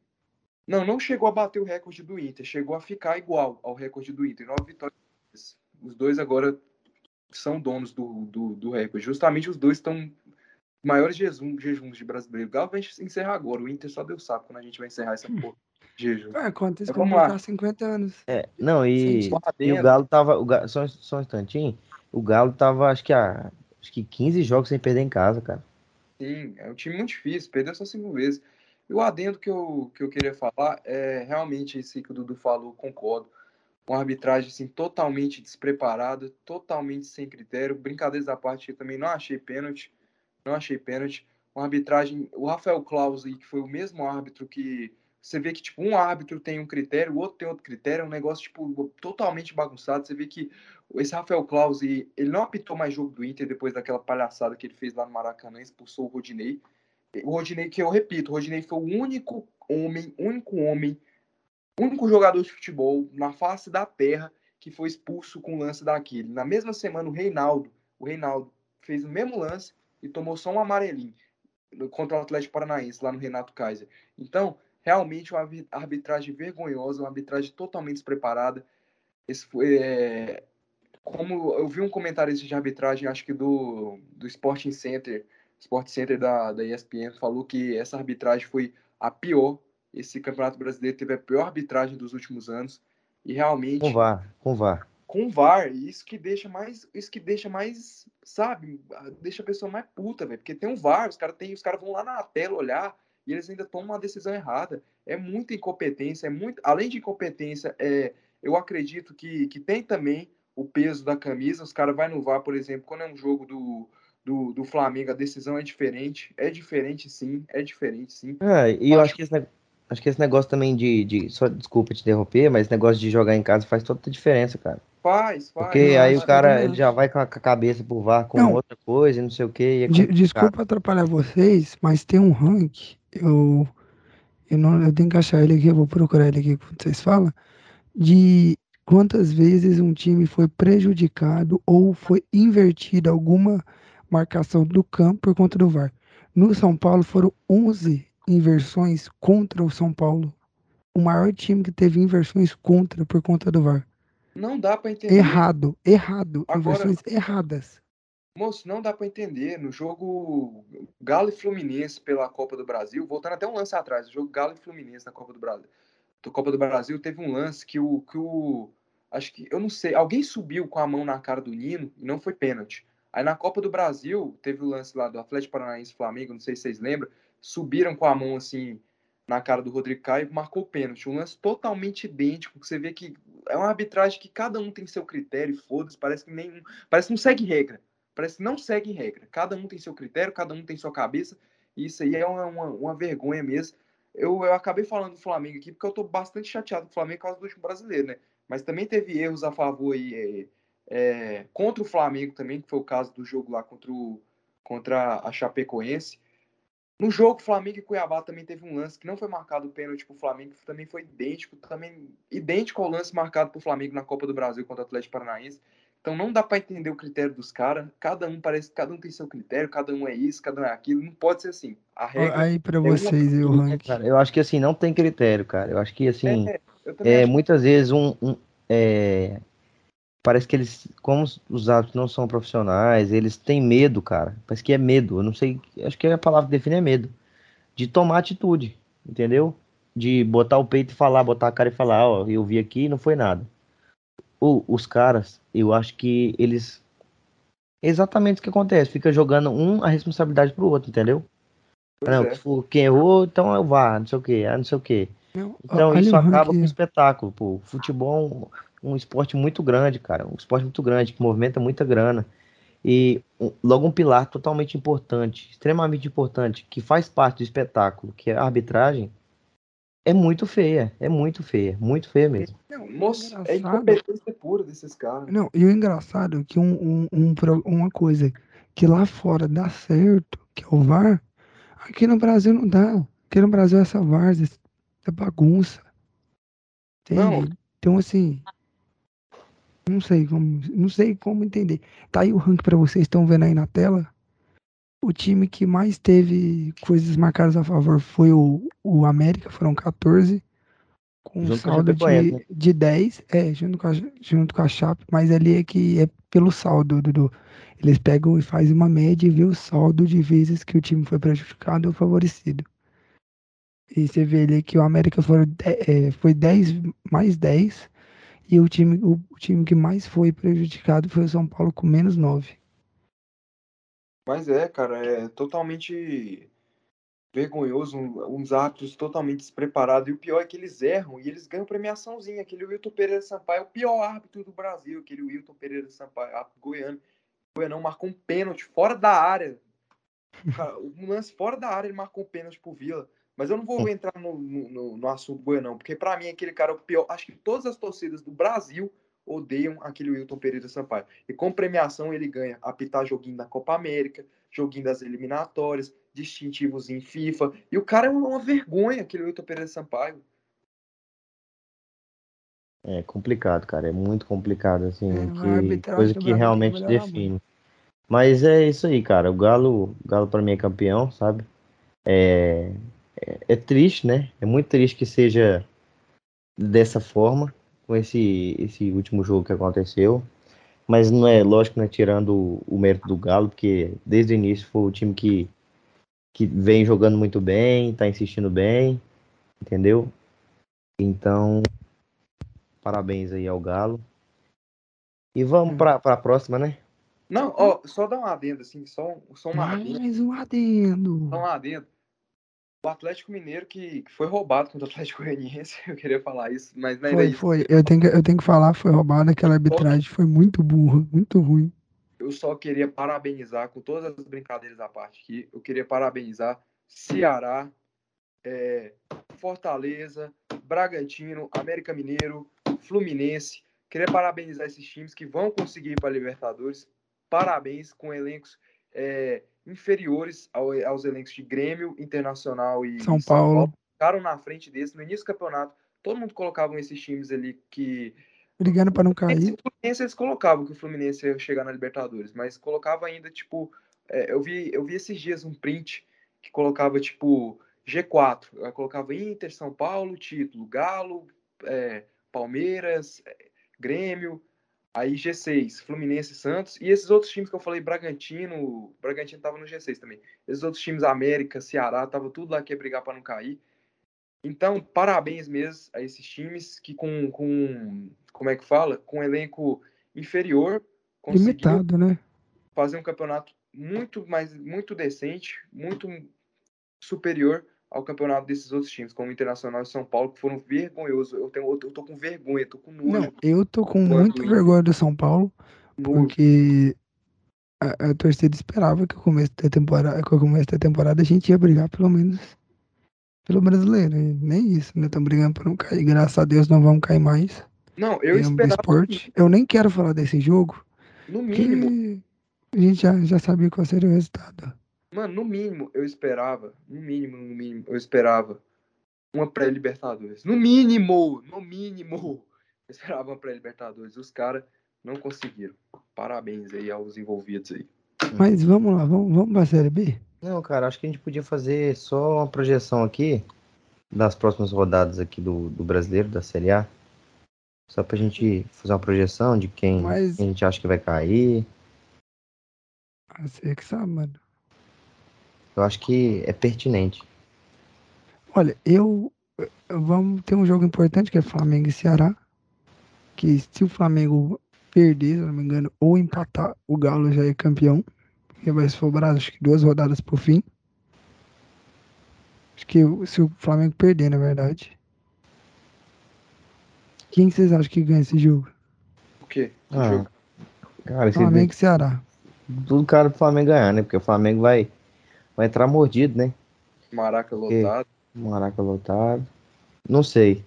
Não, não chegou a bater o recorde do Inter. Chegou a ficar igual ao recorde do Inter. Nove vitórias. Os dois agora são donos do, do, do recorde. Justamente os dois estão maiores jejum, jejuns de brasileiro. O Galo vai encerrar agora. O Inter só deu sapo quando a gente vai encerrar essa porra É, quanto isso Então, vamos completar lá. 50 anos. É, não, e, e o adendo. Galo tava, o Ga- só, só um instantinho, o Galo tava, acho que, a, acho que 15 jogos sem perder em casa, cara. Sim, é um time muito difícil, perdeu só cinco vezes. E o adendo que eu, que eu queria falar é realmente esse que o Dudu falou, concordo. Uma arbitragem assim, totalmente despreparada, totalmente sem critério. Brincadeiras à parte, eu também não achei pênalti. Não achei pênalti. Uma arbitragem. O Rafael Claus aí, que foi o mesmo árbitro que. Você vê que, tipo, um árbitro tem um critério, o outro tem outro critério, é um negócio, tipo, totalmente bagunçado. Você vê que esse Rafael Claus, ele não apitou mais jogo do Inter depois daquela palhaçada que ele fez lá no Maracanã, expulsou o Rodinei. O Rodinei, que eu repito, o Rodinei foi o único homem, único homem, único jogador de futebol na face da terra que foi expulso com o lance daquele. Na mesma semana, o Reinaldo, o Reinaldo fez o mesmo lance e tomou só um amarelinho contra o Atlético Paranaense, lá no Renato Kaiser. Então, realmente uma arbi- arbitragem vergonhosa, uma arbitragem totalmente despreparada. Esse foi, é, como eu vi um comentário esse de arbitragem, acho que do, do Sporting Center, Sport Center da, da ESPN, falou que essa arbitragem foi a pior. Esse Campeonato Brasileiro teve a pior arbitragem dos últimos anos. E realmente, Com VAR, com VAR. com VAR. Isso que deixa mais, isso que deixa mais, sabe, deixa a pessoa mais puta, velho, porque tem um VAR, os caras os caras vão lá na tela olhar e eles ainda tomam uma decisão errada. É muita incompetência, é muito, além de incompetência, é, eu acredito que, que tem também o peso da camisa. Os caras vai no VAR, por exemplo, quando é um jogo do, do, do Flamengo, a decisão é diferente. É diferente, sim. É diferente, sim. É, e eu acho que esse, acho que esse negócio também de, de. Só desculpa te interromper, mas esse negócio de jogar em casa faz toda a diferença, cara. Faz, faz. Porque aí o cara ele já vai com a cabeça pro VAR com não, outra coisa, não sei o quê. É desculpa atrapalhar vocês, mas tem um rank. Eu, eu, não, eu tenho que achar ele aqui, eu vou procurar ele aqui quando vocês falam. De quantas vezes um time foi prejudicado ou foi invertida alguma marcação do campo por conta do VAR. No São Paulo foram 11 inversões contra o São Paulo. O maior time que teve inversões contra por conta do VAR. Não dá para entender. Errado, errado. Agora, inversões erradas. Moço, não dá para entender. No jogo Galo e Fluminense pela Copa do Brasil, voltando até um lance atrás, o jogo Galo e Fluminense na Copa do Brasil. Do Copa do Brasil teve um lance que o, que o. Acho que. Eu não sei. Alguém subiu com a mão na cara do Nino e não foi pênalti. Aí na Copa do Brasil, teve o lance lá do Atlético Paranaense Flamengo, não sei se vocês lembram, subiram com a mão assim na cara do Rodrigo Caio e marcou o pênalti. Um lance totalmente idêntico, que você vê que é uma arbitragem que cada um tem seu critério, foda-se, parece que nem parece que não segue regra. Parece que não segue regra. Cada um tem seu critério, cada um tem sua cabeça, e isso aí é uma, uma, uma vergonha mesmo. Eu, eu acabei falando do Flamengo aqui porque eu tô bastante chateado com o Flamengo por causa do último brasileiro, né? Mas também teve erros a favor aí, é, é, contra o Flamengo também, que foi o caso do jogo lá contra, o, contra a Chapecoense. No jogo, Flamengo e Cuiabá também teve um lance que não foi marcado o pênalti para o Flamengo, que também foi idêntico, também idêntico ao lance marcado para o Flamengo na Copa do Brasil contra o Atlético Paranaense. Então não dá para entender o critério dos caras. Cada um parece, cada um tem seu critério, cada um é isso, cada um é aquilo. Não pode ser assim. A regra Aí para é vocês uma... eu rank. Cara, eu acho que assim não tem critério, cara. Eu acho que assim é, é muitas vezes um, um é, parece que eles, como os árbitros não são profissionais, eles têm medo, cara. Parece que é medo. Eu não sei, acho que a palavra define é medo. De tomar atitude, entendeu? De botar o peito e falar, botar a cara e falar, ó, eu vi aqui e não foi nada. Ou os caras, eu acho que eles. É exatamente o que acontece, fica jogando um a responsabilidade pro outro, entendeu? não, é. quem errou, então eu vá, não sei o que, ah, não sei o que. Então isso acaba com o espetáculo, pô. Futebol um esporte muito grande, cara. Um esporte muito grande, que movimenta muita grana. E um, logo um pilar totalmente importante, extremamente importante, que faz parte do espetáculo, que é a arbitragem, é muito feia. É muito feia. Muito feia mesmo. Não, moço, é incompetência pura desses caras. Não, e o engraçado é que um, um, um, uma coisa que lá fora dá certo, que é o VAR, aqui no Brasil não dá. Aqui no Brasil é essa VAR, essa bagunça. Entende? Não. Então, assim, não sei como, não sei como entender. Tá aí o ranking para vocês, estão vendo aí na tela. O time que mais teve coisas marcadas a favor foi o, o América, foram 14, com um saldo de, né? de 10, é, junto com, a, junto com a Chape, mas ali é que é pelo saldo, Dudu. Eles pegam e fazem uma média e vê o saldo de vezes que o time foi prejudicado ou favorecido. E você vê ali que o América foram, é, foi 10 mais 10 e o time, o, o time que mais foi prejudicado foi o São Paulo com menos 9. Mas é, cara, é totalmente vergonhoso, uns atos totalmente despreparados. E o pior é que eles erram e eles ganham premiaçãozinha. Aquele Wilton Pereira Sampaio é o pior árbitro do Brasil, aquele Wilton Pereira Sampaio, árbitro goiano. O Goianão marcou um pênalti fora da área. Um lance fora da área, ele marcou um pênalti pro Vila. Mas eu não vou entrar no, no, no assunto Goianão, porque para mim aquele cara é o pior. Acho que todas as torcidas do Brasil odeiam aquele Wilton Pereira Sampaio. E com premiação ele ganha apitar joguinho da Copa América, joguinho das eliminatórias, distintivos em FIFA. E o cara é uma vergonha, aquele Wilton Pereira Sampaio. É complicado, cara. É muito complicado, assim. É, que, coisa que realmente define. Mas é isso aí, cara. O Galo, o Galo para mim é campeão, sabe? É, é, é, triste, né? É muito triste que seja dessa forma, com esse, esse último jogo que aconteceu. Mas não é, lógico, né, tirando o, mérito do Galo, porque desde o início foi o time que, que vem jogando muito bem, tá insistindo bem, entendeu? Então, parabéns aí ao Galo. E vamos pra, pra próxima, né? Não, ó, só dar um adendo, assim, só, um- só um adendo. Mais um adendo. Só um adendo. O Atlético Mineiro que, que foi roubado contra o Atlético Goianiense, (laughs) eu queria falar isso, mas não Foi, foi. Eu tenho, que, eu tenho que falar, foi roubado. Aquela arbitragem foi muito burra, muito ruim. Eu só queria parabenizar, com todas as brincadeiras à parte aqui, eu queria parabenizar Ceará, é, Fortaleza, Bragantino, América Mineiro, Fluminense. Queria parabenizar esses times que vão conseguir ir para a Libertadores. Parabéns com elencos é, inferiores ao- aos elencos de Grêmio, Internacional e São Paulo. Ficaram na frente desse. No início do campeonato, todo mundo colocava esses times ali que Brigando pra não cair. Fluminense eles colocavam que o Fluminense ia chegar na Libertadores, mas colocava ainda, tipo, é, eu, vi, eu vi esses dias um print que colocava, tipo, G4. Aí colocava Inter, São Paulo, título, Galo, é, Palmeiras, é, Grêmio, aí G6, Fluminense e Santos, e esses outros times que eu falei, Bragantino, Bragantino tava no G6 também. Esses outros times, América, Ceará, tava tudo lá que ia brigar para não cair. Então, parabéns mesmo a esses times que com, com como é que fala? Com um elenco inferior, Limitado, né? fazer um campeonato muito mais muito decente, muito superior ao campeonato desses outros times, como o Internacional e São Paulo, que foram vergonhosos. Eu tenho eu tô com vergonha, tô com nojo. Não, eu tô com muita vergonha do São Paulo, porque a, a torcida esperava que o começo da temporada, que o começo da temporada a gente ia brigar pelo menos pelo brasileiro. E nem isso, né? Estamos brigando pra não cair. Graças a Deus não vamos cair mais. Não, eu esperava esporte. Eu nem quero falar desse jogo, no mínimo, porque a gente já, já sabia qual seria o resultado. Mano, no mínimo eu esperava, no mínimo, no mínimo, eu esperava uma pré-Libertadores. No mínimo, no mínimo, eu esperava uma pré-Libertadores. Os caras não conseguiram. Parabéns aí aos envolvidos aí. Mas vamos lá, vamos, vamos pra Série B? Não, cara, acho que a gente podia fazer só uma projeção aqui das próximas rodadas aqui do, do brasileiro, da Série A. Só pra gente fazer uma projeção de quem, Mas- quem a gente acha que vai cair. Ah, Você que sabe, mano. Eu acho que é pertinente. Olha, eu. Vamos ter um jogo importante que é Flamengo e Ceará. Que se o Flamengo perder, se eu não me engano, ou empatar, o Galo já é campeão. Porque vai se sobrar, acho que duas rodadas por fim. Acho que se o Flamengo perder, na verdade. Quem vocês acham que ganha esse jogo? O quê? Que Ah, jogo? Cara, Flamengo e Ceará. tudo cara pro Flamengo ganhar, né? Porque o Flamengo vai, vai entrar mordido, né? Maraca lotado. Maraca lotado. Não sei.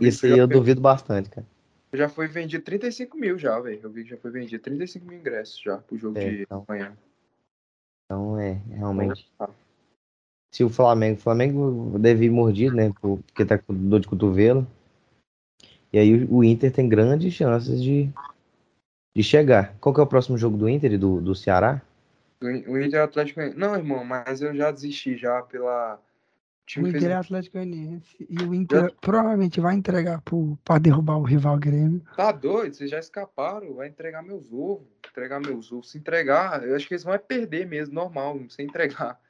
Isso aí eu duvido bastante, cara. Já foi vendido 35 mil já, velho. Eu vi que já foi vendido 35 mil ingressos já pro jogo É, de então. amanhã. Então é realmente. Ah, Se o Flamengo. O Flamengo deve ir mordido, né? por- Porque tá com dor de cotovelo. E aí o o Inter tem grandes chances de, de chegar. Qual que é o próximo jogo do Inter e do, do Ceará? O In- o Inter Atlético. Não, irmão, mas eu já desisti já pela. O O time fez Inter é Atlético Goianiense e o Inter provavelmente vai entregar pro, pra derrubar o rival Grêmio. Tá doido? Vocês já escaparam. Vai entregar meus ovos. Entregar meus ovos. Se entregar, eu acho que eles vão é perder mesmo, normal, sem entregar.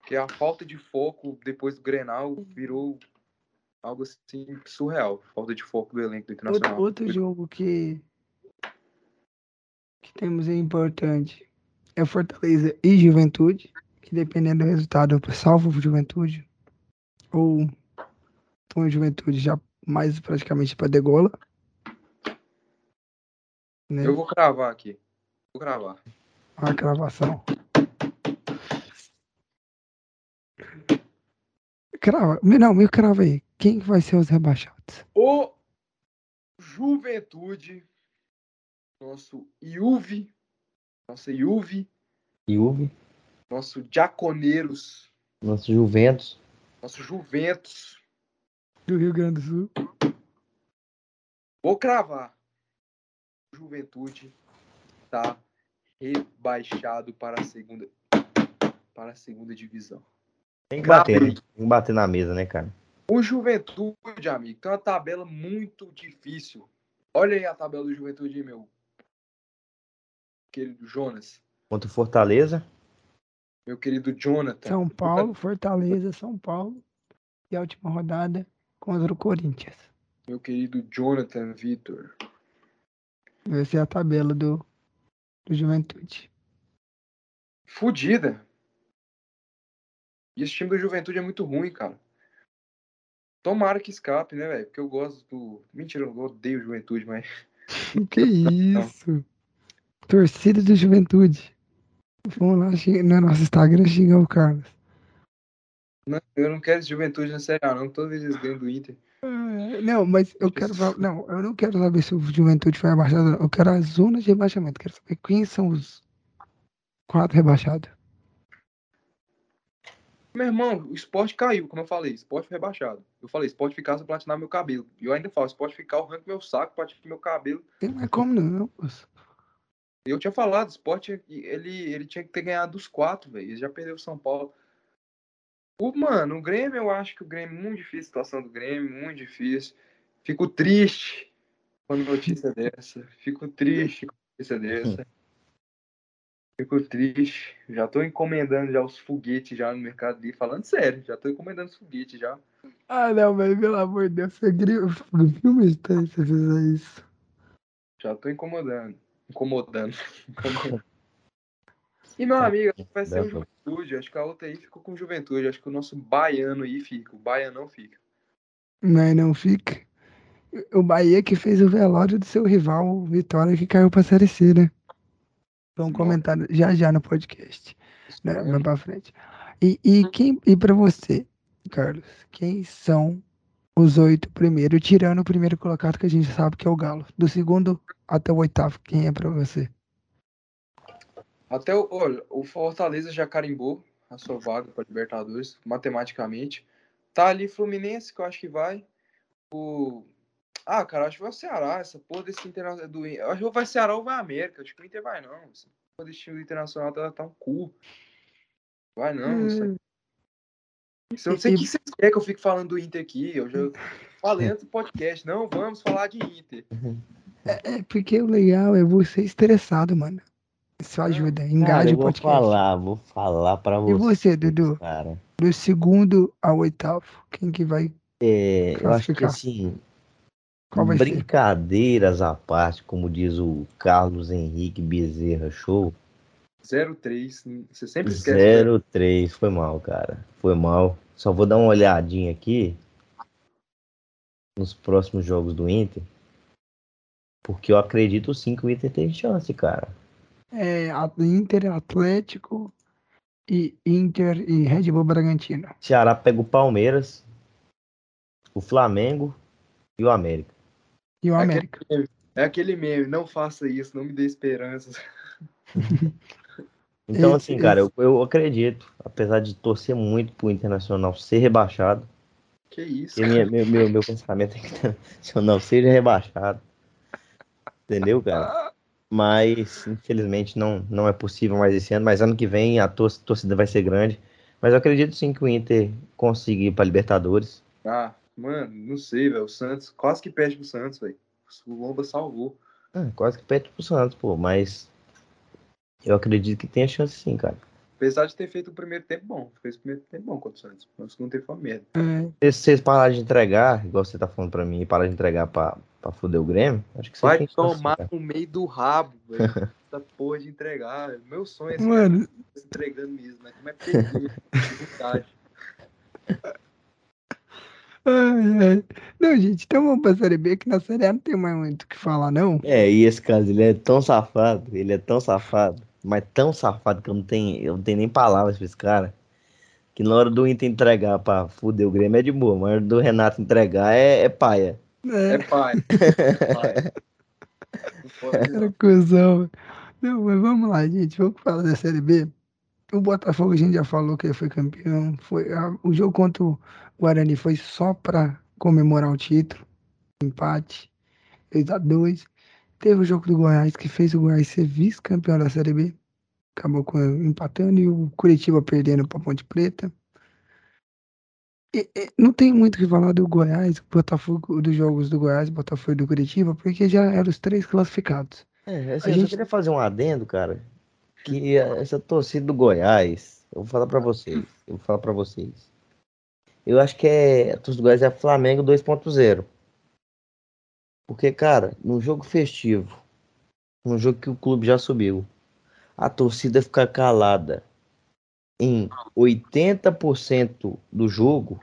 Porque a falta de foco depois do Grenal virou algo assim surreal. Falta de foco do elenco do Outro, Internacional. outro jogo que, que temos é importante é Fortaleza e Juventude, que dependendo do resultado, eu salvo Juventude, ou então Juventude já mais praticamente para degola. Né? Eu vou cravar aqui. Vou cravar. A cravação. Crava, não, me crava aí. Quem que vai ser os rebaixados? O Juventude, nosso Iuve, nossa Iuve, Juve, nosso Diaconeiros, nosso Juventus. nosso Juventus. Do Rio Grande do Sul. Vou cravar. Juventude está rebaixado para a segunda para a segunda divisão. Tem que bater, né? Tem que bater na mesa, né, cara? O Juventude, amigo, tem uma tabela muito difícil. Olha aí a tabela do Juventude, meu querido Jonas. Contra o Fortaleza. Meu querido Jonathan. São Paulo, Fortaleza, São Paulo. E a última rodada contra o Corinthians. Meu querido Jonathan Vitor. Essa é a tabela do, do Juventude. Fudida. E esse time do Juventude é muito ruim, cara. Tomara que escape, né, velho? Porque eu gosto do. Mentira, eu odeio o Juventude, mas. (laughs) Que isso? Torcida do Juventude. Vamos lá no nosso Instagram xingar o Carlos. Não, eu não quero Juventude na Série A, não. Vez eles ganham do Inter. Ah, Não, mas eu quero falar. Não, eu não quero saber se o Juventude foi rebaixado. não. Eu quero a zona de rebaixamento. Quero saber quem são os quatro rebaixados. Meu irmão, o esporte caiu, como eu falei. Esporte foi rebaixado. Eu falei, esporte ficar se platinar meu cabelo. E eu ainda falo, esporte ficar, eu arranco meu saco, platinar meu cabelo. Não é como não, moço. Eu tinha falado, o esporte, ele, ele tinha que ter ganhado dos quatro, velho. Ele já perdeu o São Paulo. O, mano, o Grêmio, eu acho que o Grêmio, muito difícil a situação do Grêmio, muito difícil. Fico triste com a notícia (laughs) dessa. Fico triste com notícia dessa. (laughs) Fico triste. Já tô encomendando já os foguetes já no mercado ali, falando sério. Já tô encomendando os foguetes já. Ah, não, velho, pelo amor de Deus. Você grita. Filme você fizer isso. Já tô incomodando. Incomodando. Incomodando. (laughs) E meu amigo, acho que vai ser o Dá pra- Juventude. Acho que a outra aí ficou com Juventude. Acho que o nosso baiano aí fica. O baianão fica. Mas não fica. O Bahia que fez o velório do seu rival, o Vitória, que caiu pra Série C, né? Vamos comentar já já no podcast. Né? Mais pra frente. E, e, quem, e pra você, Carlos, quem são os oito primeiros, tirando o primeiro colocado que a gente sabe que é o Galo? Do segundo até o oitavo, quem é pra você? Até o, olha, o Fortaleza já carimbou a sua vaga para Libertadores, matematicamente. Tá ali Fluminense, que eu acho que vai. O. Ah, cara, acho que vai o Ceará. Essa porra desse internacional do. Eu acho que ou vai Ceará ou vai América. Acho que o Inter vai, não. Essa porra desse time do internacional tá, tá um cu. Vai não. Isso aí. Eu não sei o que vocês querem que eu fique falando do Inter aqui. Eu já falei antes do podcast. Não, vamos falar de Inter. É porque o legal é você estressado, mano. Isso ajuda, engaja eu o vou podcast. falar, vou falar pra você. E você, Dudu? Cara, Do segundo ao oitavo, quem que vai? é, eu acho que Classificar. assim, Qual vai ser? brincadeiras à parte, como diz o Carlos Henrique Bezerra Show, 03. Você sempre esquece. né? 03, foi mal, cara. Foi mal. Só vou dar uma olhadinha aqui nos próximos jogos do Inter. Porque eu acredito sim que o Inter tem chance, cara. É, Inter, Atlético e Inter e Red Bull Bragantino. Ceará pega o Palmeiras, o Flamengo e o América. E o É América. É aquele meme, não faça isso, não me dê esperanças. (laughs) Então, assim, cara, eu, eu acredito, apesar de torcer muito pro Internacional ser rebaixado, Que isso, minha- meu, meu, meu pensamento é que o Internacional (laughs) seja rebaixado. Entendeu, cara? Mas, infelizmente, não, não é possível mais esse ano. Mas ano que vem a tor- torcida vai ser grande. Mas eu acredito sim que o Inter consiga ir pra Libertadores. Ah, mano, não sei, velho. O Santos quase que perde pro Santos, velho. O Lomba salvou. Ah, quase que perde pro Santos, pô. Mas eu acredito que tem a chance sim, cara. Apesar de ter feito o primeiro tempo bom. Fez o primeiro tempo bom contra o Santos. Mas o segundo tempo foi merda. É, Se vocês pararem de entregar, igual você tá falando pra mim, e parar de entregar pra, pra foder o Grêmio, acho que vocês Vai chance, tomar cara. no meio do rabo, velho. (laughs) Essa porra de entregar. velho. Meu sonho é ser mano, entregando mesmo, né? Como é de vontade. (laughs) ai, ai. Não, gente, então vamos pra Série B, que na Série A não tem mais muito o que falar, não. É, e esse caso, ele é tão safado, ele é tão safado, mas tão safado que eu não tenho, eu não tenho nem palavras pra esse cara. Que na hora do Inter entregar pra fuder o Grêmio é de boa, mas na hora do Renato entregar é, é paia. É, É pai. (laughs) É era cuzão. Não, mas vamos lá, gente. Vamos falar da Série B. O Botafogo a gente já falou que ele foi campeão. Foi, a- o jogo contra o Guarani foi só pra comemorar o título. Empate. 2x2. Teve o jogo do Goiás, que fez o Goiás ser vice-campeão da Série B. Acabou com, empatando e o Curitiba perdendo pra Ponte Preta. E- e não tem muito o que falar do Goiás, Botafogo, dos jogos do Goiás, Botafogo e do Curitiba, porque já eram os três classificados. É, assim, A eu gente- só queria fazer um adendo, cara, que essa torcida do Goiás, eu vou falar pra vocês, eu vou falar pra vocês. Eu acho que é, a torcida do Goiás é Flamengo 2.0. Porque, cara, no jogo festivo, num jogo que o clube já subiu, a torcida ficar calada em 80% do jogo,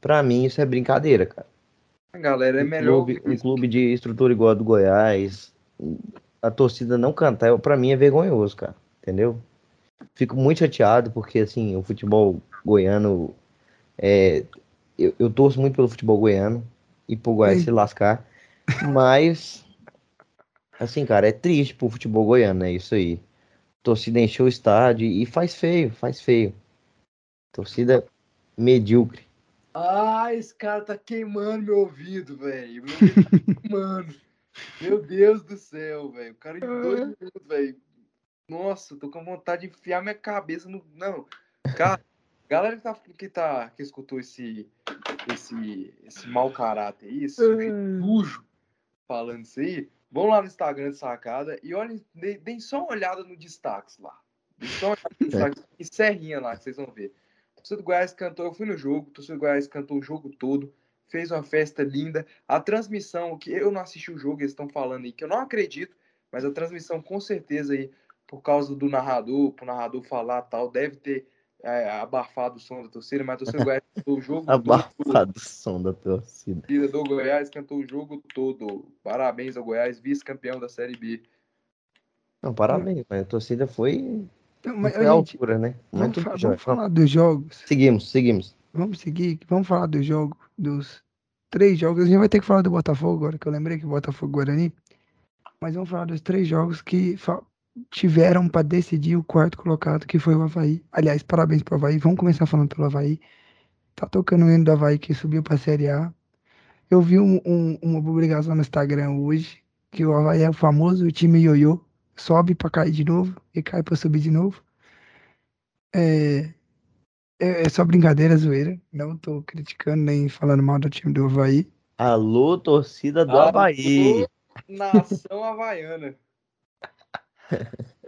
pra mim isso é brincadeira, cara. A galera é Um melhor. clube, um clube de estrutura igual a do Goiás, a torcida não cantar, pra mim é vergonhoso, cara. Entendeu? Fico muito chateado porque, assim, o futebol goiano. É, eu, eu torço muito pelo futebol goiano e pro Goiás Sim. se lascar, mas. Assim, cara, é triste pro futebol goiano, é isso aí. torcida encheu o estádio e faz feio, faz feio. Torcida medíocre. Ah, esse cara tá queimando meu ouvido, velho. Tá (laughs) queimando. Meu Deus do céu, velho. O cara em dois minutos, velho. Nossa, tô com vontade de enfiar minha cabeça no. Não. Cara, galera que tá, que tá. que escutou esse. esse. esse mau caráter aí, esse sujeito sujo falando isso aí, vão lá no Instagram de sacada e olhem, deem só uma olhada no destaques lá. Deem só uma olhada no (laughs) destaques e serrinha lá que vocês vão ver. A torcida do Goiás cantou, eu fui no jogo, a torcida do Goiás cantou o jogo todo, fez uma festa linda. A transmissão, que eu não assisti o jogo, eles estão falando aí, que eu não acredito, mas a transmissão com certeza aí, por causa do narrador, pro narrador falar tal, deve ter é, abafado o som da torcida, mas a torcida do Goiás (laughs) cantou o jogo todo. Abafado o som da torcida. torcida do Goiás cantou o jogo todo. Parabéns ao Goiás, vice-campeão da Série B. Não, parabéns, mas a torcida foi, não mas, foi à gente, altura, né? vamos, Muito fa- pior. vamos falar dos jogos. Seguimos, seguimos. Vamos seguir. Vamos falar do jogo, dos três jogos. A gente vai ter que falar do Botafogo agora, que eu lembrei que o Botafogo Guarani. Mas vamos falar dos três jogos que tiveram para decidir o quarto colocado, que foi o Havaí. Aliás, parabéns pro Havaí. Vamos começar falando pelo Havaí. Tá tocando o hino do Havaí que subiu pra Série A. Eu vi um- um- uma publicação no Instagram hoje que o Havaí é o famoso time ioiô. Sobe pra cair de novo e cai pra subir de novo. É, é, é só brincadeira, zoeira. Não tô criticando nem falando mal do time do Havaí. Alô, torcida do Alô, Havaí. Nação Havaiana. (laughs)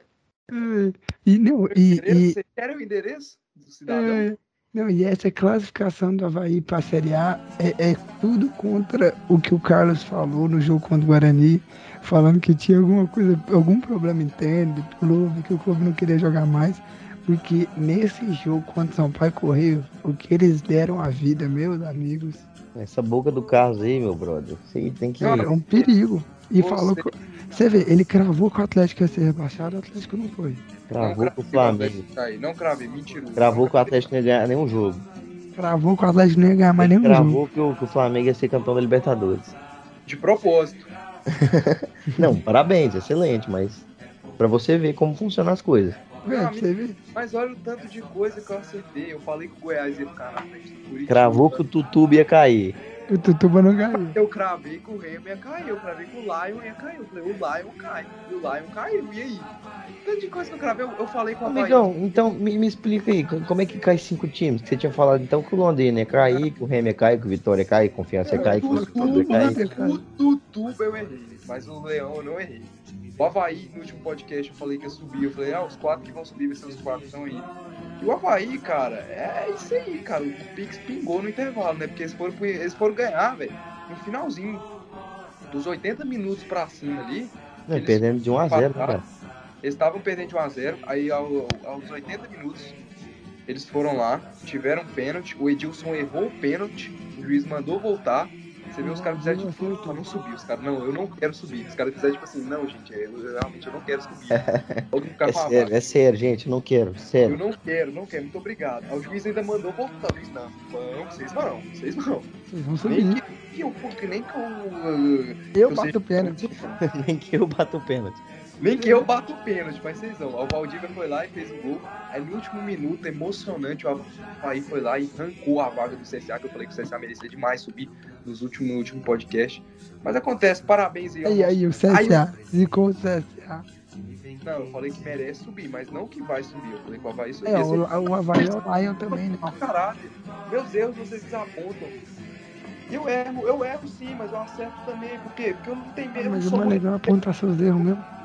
É, E, não, e, e, Vocês querem o endereço do cidadão? é, não, e essa classificação do Havaí para a Série A é, é tudo contra o que o Carlos falou no jogo contra o Guarani, falando que tinha alguma coisa, algum problema interno do clube, que o clube não queria jogar mais. Porque nesse jogo contra o São Paulo Correio, o que eles deram à vida, meus amigos, Essa boca do Carlos aí, meu brother. Você aí tem que. é um perigo. E Você- falou. que- Você vê, ele cravou que o Atlético ia ser rebaixado, o Atlético não foi. Cravou com o Flamengo. Cair. Não cravei, mentiroso. Cravou que o Atlético não ia ganhar nenhum jogo. Cravou que o Atlético não ia ganhar mais nenhum jogo. Cravou que o, Flamengo ia ser campeão da Libertadores. De propósito. (laughs) Não, parabéns, excelente, mas pra você ver como funcionam as coisas. Você ver. Mas olha o tanto de coisa que eu acertei. Eu falei que o Goiás ia ficar na frente do Curitiba. Cravou que o Tutuba ia cair. O Tutuba não caiu. Eu cravei que o Remo ia cair, eu cravei que o Lion ia cair. Eu falei, o Lion cai. E o Lion caiu, e aí? Tanto de coisa que eu cravei, eu, eu falei com a Bahia. Amigão, então me, me explica aí, co- como é que cai cinco times? Que você tinha falado então que o Londrina ia cair, que o Remo ia cair, que o Vitória ia cair, que o Confiança ia cair, que o Vitória ia cair. O Tutuba eu errei, mas o Leão eu não errei. O Havaí, no último podcast, eu falei que ia subir. Eu falei, ah, os quatro que vão subir vai ser os quatro que estão aí. E o Havaí, cara, é isso aí, cara. O Pix pingou no intervalo, né? Porque eles foram, eles foram ganhar, velho, no finalzinho. Dos 80 minutos pra cima ali, Não, Eles perdendo de 1 a 0 né, cara? Eles estavam perdendo de 1x0, aí ao- aos 80 minutos eles foram lá, tiveram um pênalti, o Edilson errou o pênalti, o juiz mandou voltar. Você vê os caras fizeram de tudo pra não subir. Os caras, não, eu não quero subir. Os caras fizeram tipo assim, não, gente, eu, eu realmente eu não quero subir. (laughs) Todo mundo É sério, é sério, gente, eu não quero, Eu sério. não quero, não quero, muito obrigado. Aí o juiz ainda mandou voltar. Eu disse, não, vão, vocês vão, vocês vão. Vocês vão Nem subir. que, que eu, que nem que eu. uh, Eu que bato o pênalti. (laughs) Nem que eu bato o pênalti. Nem que eu bato o pênalti, mas vocês vão. O Valdívia foi lá e fez o gol. Aí no último minuto, emocionante, o Havaí foi lá e arrancou a vaga do CSA, que eu falei que o CSA merecia demais subir nos últimos, no último podcast. Mas acontece, parabéns aí. Aí, aí, o Aí CSA. Zicou o CSA. Não, eu falei que merece subir, mas não que vai subir. Eu falei que o Havaí subir. É, o, o Havaí é o Lion também, né? caráter. Meus erros vocês desapontam. Eu erro, eu erro sim, mas eu acerto também. Por quê? Porque eu não tenho medo. não Mas o legal apontar seus erros mesmo.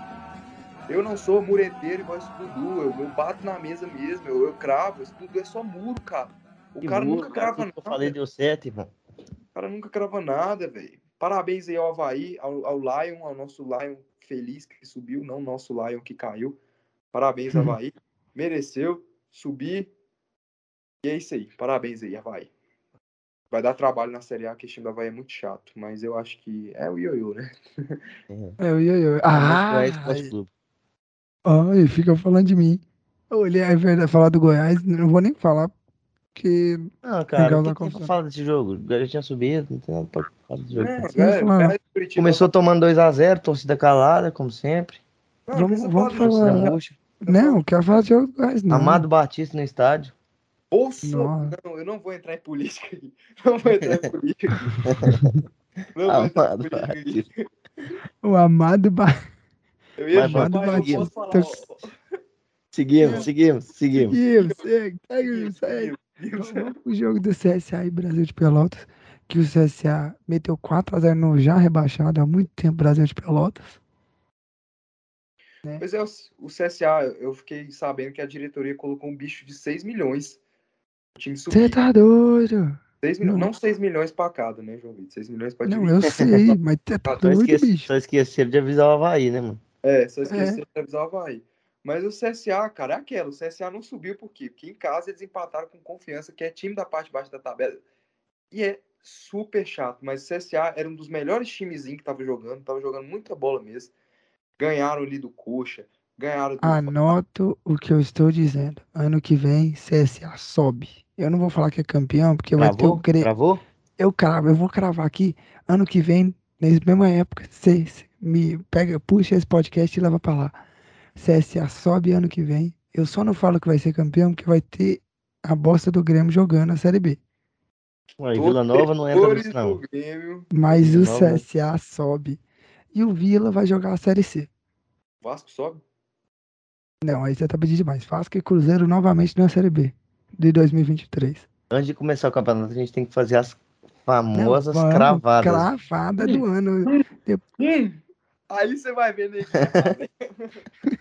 Eu não sou mureteiro igual esse Dudu, eu, eu bato na mesa mesmo, eu, eu cravo, esse Dudu é só muro, cara. O Que cara muro, nunca crava tudo que nada. Eu falei deu certo, irmão. O cara nunca crava nada, velho. Parabéns aí ao Havaí, ao, ao Lion, ao nosso Lion feliz que subiu, não nosso Lion que caiu. Parabéns, Havaí. Mereceu subir. E é isso aí. Parabéns aí, Havaí. Vai dar trabalho na Série A, que o time do Havaí é muito chato. Mas eu acho que é o ioiô, né? É o ioiô. Ah, Goiás Esporte Clube. Ai, fica falando de mim. Olha, é verdade, falar do Goiás, não vou nem falar, porque Não, cara, Legal o da que, que tem pra falar desse jogo? O Goiás tinha subido, não tem nada pra falar desse jogo. É, é, Começou tomando 2x0, torcida calada, como sempre. Não, Vamos- vamos falar não, quero falar de jogo do Goiás, não. Amado Batista no estádio. Bolso... Nossa. Não, eu não vou entrar em política aqui. (laughs) Não vou entrar em política. (laughs) Não vou entrar em Amado política aqui. O amado ba... Eu ia Batista. posso falar. ó, Seguimos, seguimos, seguimos. Seguimos, segue, segue, segue. Seguimos. Vamos pro jogo do CSA e Brasil de Pelotas, que o CSA meteu 4x0 no já rebaixado há muito tempo Brasil de Pelotas. Pois é, o o CSA, eu fiquei sabendo que a diretoria colocou um bicho de 6 milhões. O time Você tá doido? 6 milhões, Não. não 6 milhões pra cada, né, João Vitor? 6 milhões pra Não, dividir. eu sei, mas você (laughs) tá doido, esqueci, bicho. só esqueceram de avisar o Havaí, né, mano? É, só esqueci de avisar o Havaí. Mas o CSA, cara, é aquela. O CSA não subiu por quê? Porque em casa eles empataram com confiança, que é time da parte de baixo da tabela. E é super chato. Mas o CSA era um dos melhores timezinhos que tava jogando. Tava jogando muita bola mesmo. Ganharam ali do Coxa. Ganharam do. Anoto o que eu estou dizendo. Ano que vem, CSA sobe. Eu não vou falar que é campeão, porque vai ter o Travou? Grêmio. Travou? Eu cravo, eu vou cravar aqui. Ano que vem, na mesma época, você me pega, puxa esse podcast e leva pra lá. CSA sobe ano que vem. Eu só não falo que vai ser campeão, porque vai ter a bosta do Grêmio jogando a Série B. Ué, Vila Nova não entra nisso, não. do Grêmio. Mas o Nova. CSA sobe. E o Vila vai jogar a Série C. Vasco sobe. Não, aí você tá pedindo demais. Vasco e Cruzeiro novamente na Série B de 2023. Antes de começar o campeonato, a gente tem que fazer as Não, famosas vamos, cravadas. Cravada do (laughs) ano. Aí você vai ver neguinho. (laughs)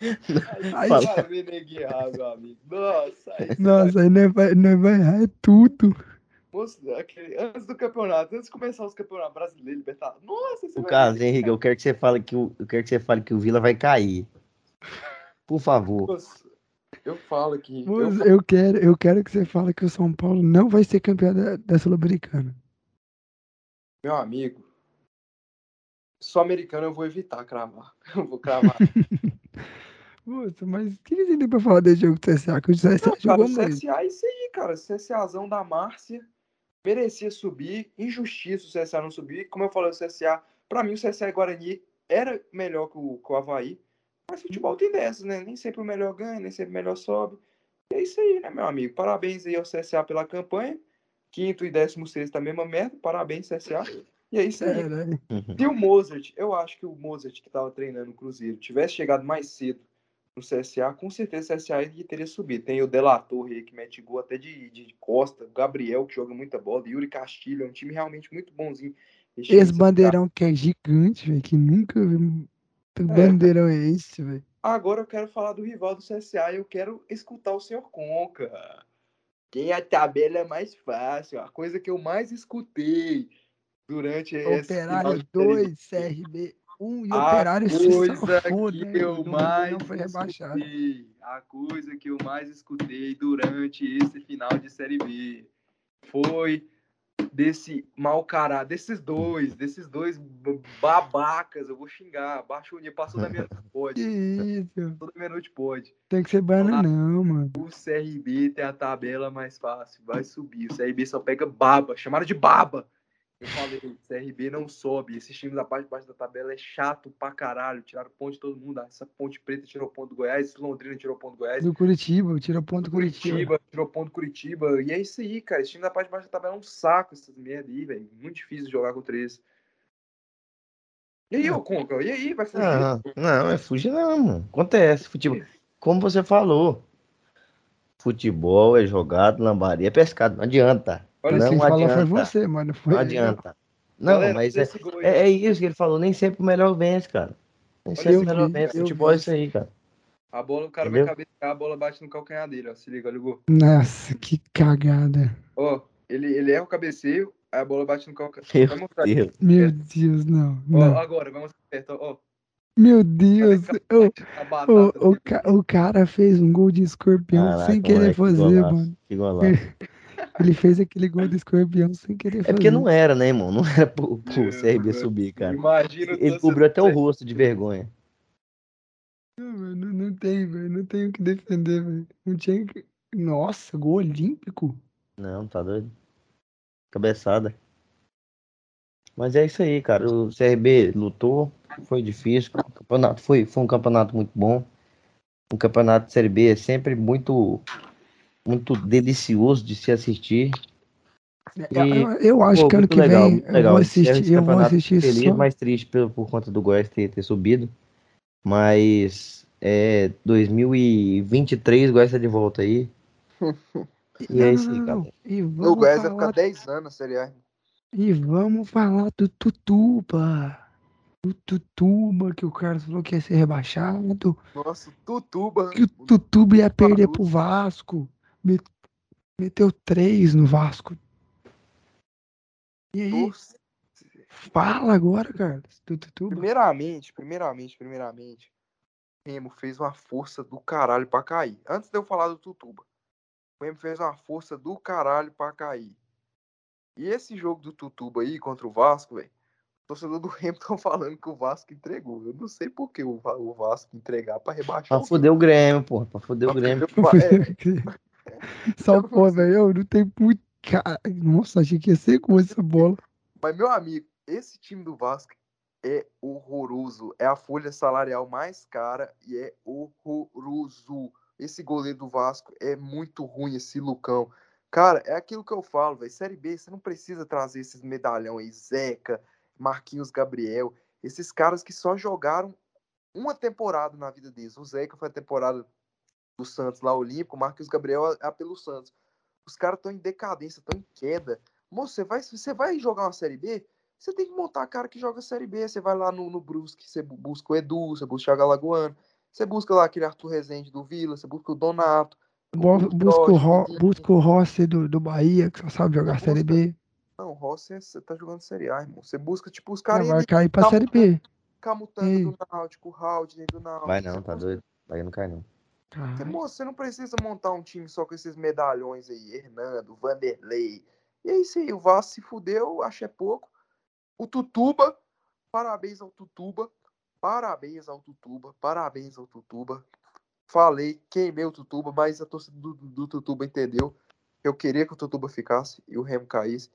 aí Aí- você vai ver neguinho errado, meu amigo. Nossa, aí Nossa, aí não vai, não vai errar é tudo. Moço, aquele- antes do campeonato, antes de começar os campeonatos brasileiros, Libertadores. Nossa, você O vai caso, ver. Henrique, eu quero que você fale que o, eu quero que você fale que o Vila vai cair. Por favor. Eu falo que. eu eu quero, eu quero que você fale que o São Paulo não vai ser campeão da, da Sul-Americana. Meu amigo. Só americano eu vou evitar cravar. (laughs) Eu vou cravar. (laughs) Moço, mas o que você tem pra falar desse jogo do CSA? Que o CSA Não, cara, jogou o muito. CSA é isso aí, cara. CSAzão da Márcia merecia subir. Injustiça o CSA não subir. Como eu falei, o CSA, pra mim, o CSA e Guarani era melhor que o, que o Havaí. Mas futebol tem dessas, né? Nem sempre o melhor ganha, nem sempre o melhor sobe. E é isso aí, né, meu amigo? Parabéns aí ao CSA pela campanha. Quinto e décimo sexto a mesma merda. Parabéns, CSA. E é isso aí. É, né? Se o Mozart, eu acho que o Mozart que estava treinando o Cruzeiro tivesse chegado mais cedo no CSA, com certeza o CSA ele teria subido. Tem o Delator aí que mete gol até de, de costa, o Gabriel que joga muita bola, Yuri Castilho, é um time realmente muito bonzinho. Esse bandeirão que é gigante, velho, que nunca vi. Que bandeirão é esse, velho? Agora eu quero falar do rival do CSA e eu quero escutar o senhor Conca. Quem a tabela é mais fácil, a coisa que eu mais escutei durante esse Operário Série B. 2, CRB 1 e A Operário coisa que eu Não- mais não foi rebaixado. escutei, a coisa que eu mais escutei durante esse final de Série B foi desse mau caráter, desses dois, desses dois babacas, eu vou xingar, baixou o passou da meia-noite, (laughs) Que pode, isso? passou da meia-noite, pode. Tem que ser bananão, mano. O CRB tem a tabela mais fácil, vai subir, o CRB só pega baba, chamaram de baba. Eu falei, CRB não sobe. Esses times da parte de baixo da tabela é chato pra caralho. Tiraram ponto de todo mundo. Essa Ponte Preta tirou ponto do Goiás, esse Londrina tirou ponto do Goiás. Do Curitiba, tira ponto do Curitiba. Curitiba tirou ponto do Curitiba. E é isso aí, cara. Esse time da parte de baixo da tabela é um saco, essas merda aí, velho. Muito difícil jogar contra eles. E aí, ô Conca? E aí, vai fugir? Não, não, é fugir não, mano. Acontece. Futebol. Como você falou, futebol é jogado, lambaria é pescado. Não adianta. Olha, não Quem falou foi você, mano. Foi Não adianta. Não, Galera, mas é, é, é isso que ele falou. Nem sempre o melhor vence, cara. Nem sempre eu o melhor vence. Futebol é isso aí, cara. A bola, o cara Entendeu? vai cabecear, a bola bate no calcanhar dele, ó. Se liga, olha o gol. Nossa, que cagada. Ó, ele, ele erra o cabeceio, Aí a bola bate no calcanhar. Meu Deus. Meu Deus, não. Ó, não. agora, vamos perto, ó. Meu Deus. Ô, o, ca- o cara fez um gol de escorpião Caraca, sem querer moleque, que fazer, golaço, mano. Que golaço. (laughs) Ele fez aquele gol de escorpião sem querer É fazer. porque não era, né, irmão? Não era pro, pro Deus, CRB subir, cara. Imagina Ele cobriu até o rosto de vergonha. Não, velho, não, não tem, velho. Não tem o que defender, velho. Não tinha que. Nossa, gol olímpico? Não, tá doido. Cabeçada. Mas é isso aí, cara. O CRB lutou, foi difícil. O campeonato foi, foi um campeonato muito bom. O campeonato de Série B é sempre muito, muito delicioso de se assistir. E, Eu, eu acho pô, que ano que legal, vem muito eu legal. vou assistir, eu vou assistir feliz, só. mais triste por, por conta do Goiás ter, ter subido. Mas é 2023, o Goiás tá de volta aí. (laughs) E é isso aí, cara. E O vamos, Goiás vai falar, ficar 10 anos na Série A. e vamos falar do Tutuba. O Tutuba, que o Carlos falou que ia ser rebaixado. Nossa, Tutuba. Que o Tutuba ia perder pro Vasco. Me- Meteu três no Vasco. E aí, Torce- fala agora, Carlos, do Tutuba. Primeiramente, primeiramente, primeiramente, o Remo fez uma força do caralho pra cair. Antes de eu falar do Tutuba, o Remo fez uma força do caralho pra cair. E esse jogo do Tutuba aí contra o Vasco, velho, o torcedor do Remo (laughs) estão falando que o Vasco entregou. Eu não sei por que o Va- o Vasco entregar pra rebaixar Pra o foder o Grêmio, pô. Pra foder o Remo. Grêmio. (laughs) É, Só pô, velho, eu não tem muito. Cara, nossa, achei que ia ser com essa bola. Mas, meu amigo, esse time do Vasco é horroroso. É a folha salarial mais cara e é horroroso. Esse goleiro do Vasco é muito ruim, esse Lucão. Cara, é aquilo que eu falo, velho. Série B, você não precisa trazer esses medalhão aí, Zeca, Marquinhos Gabriel. Esses caras que só jogaram uma temporada na vida deles. O Zeca foi a temporada do Santos lá, Olímpico. O Marquinhos Gabriel é pelo Santos. Os caras estão em decadência, estão em queda. Moço, você vai, você vai jogar uma Série B? Você tem que montar a cara que joga Série B. Você vai lá no, no Brusque, você bu- busca o Edu, você busca o Thiago Alagoano, você busca lá aquele Arthur Rezende do Vila, você busca o Donato. O Busca o, Ro, busca o Rossi do, do Bahia, que só sabe jogar Busca- Série B. Não, Rossi, é- você tá jogando Série A, irmão. Você busca, tipo, os caras vai cair pra Tá Série B. Camutanga Ei. do Náutico, Haldner do Náutico. Vai não, tá doido. Vai não cai não. Você, Caralho. moço, você não precisa montar um time só com esses medalhões aí, Hernando, Vanderlei. E é isso aí, o Vasco se fudeu, acho é pouco. O Tutuba, parabéns ao Tutuba, parabéns ao Tutuba, parabéns ao Tutuba. Falei, queimei o Tutuba, mas a torcida do, do Tutuba entendeu. Eu queria que o Tutuba ficasse e o Remo caísse.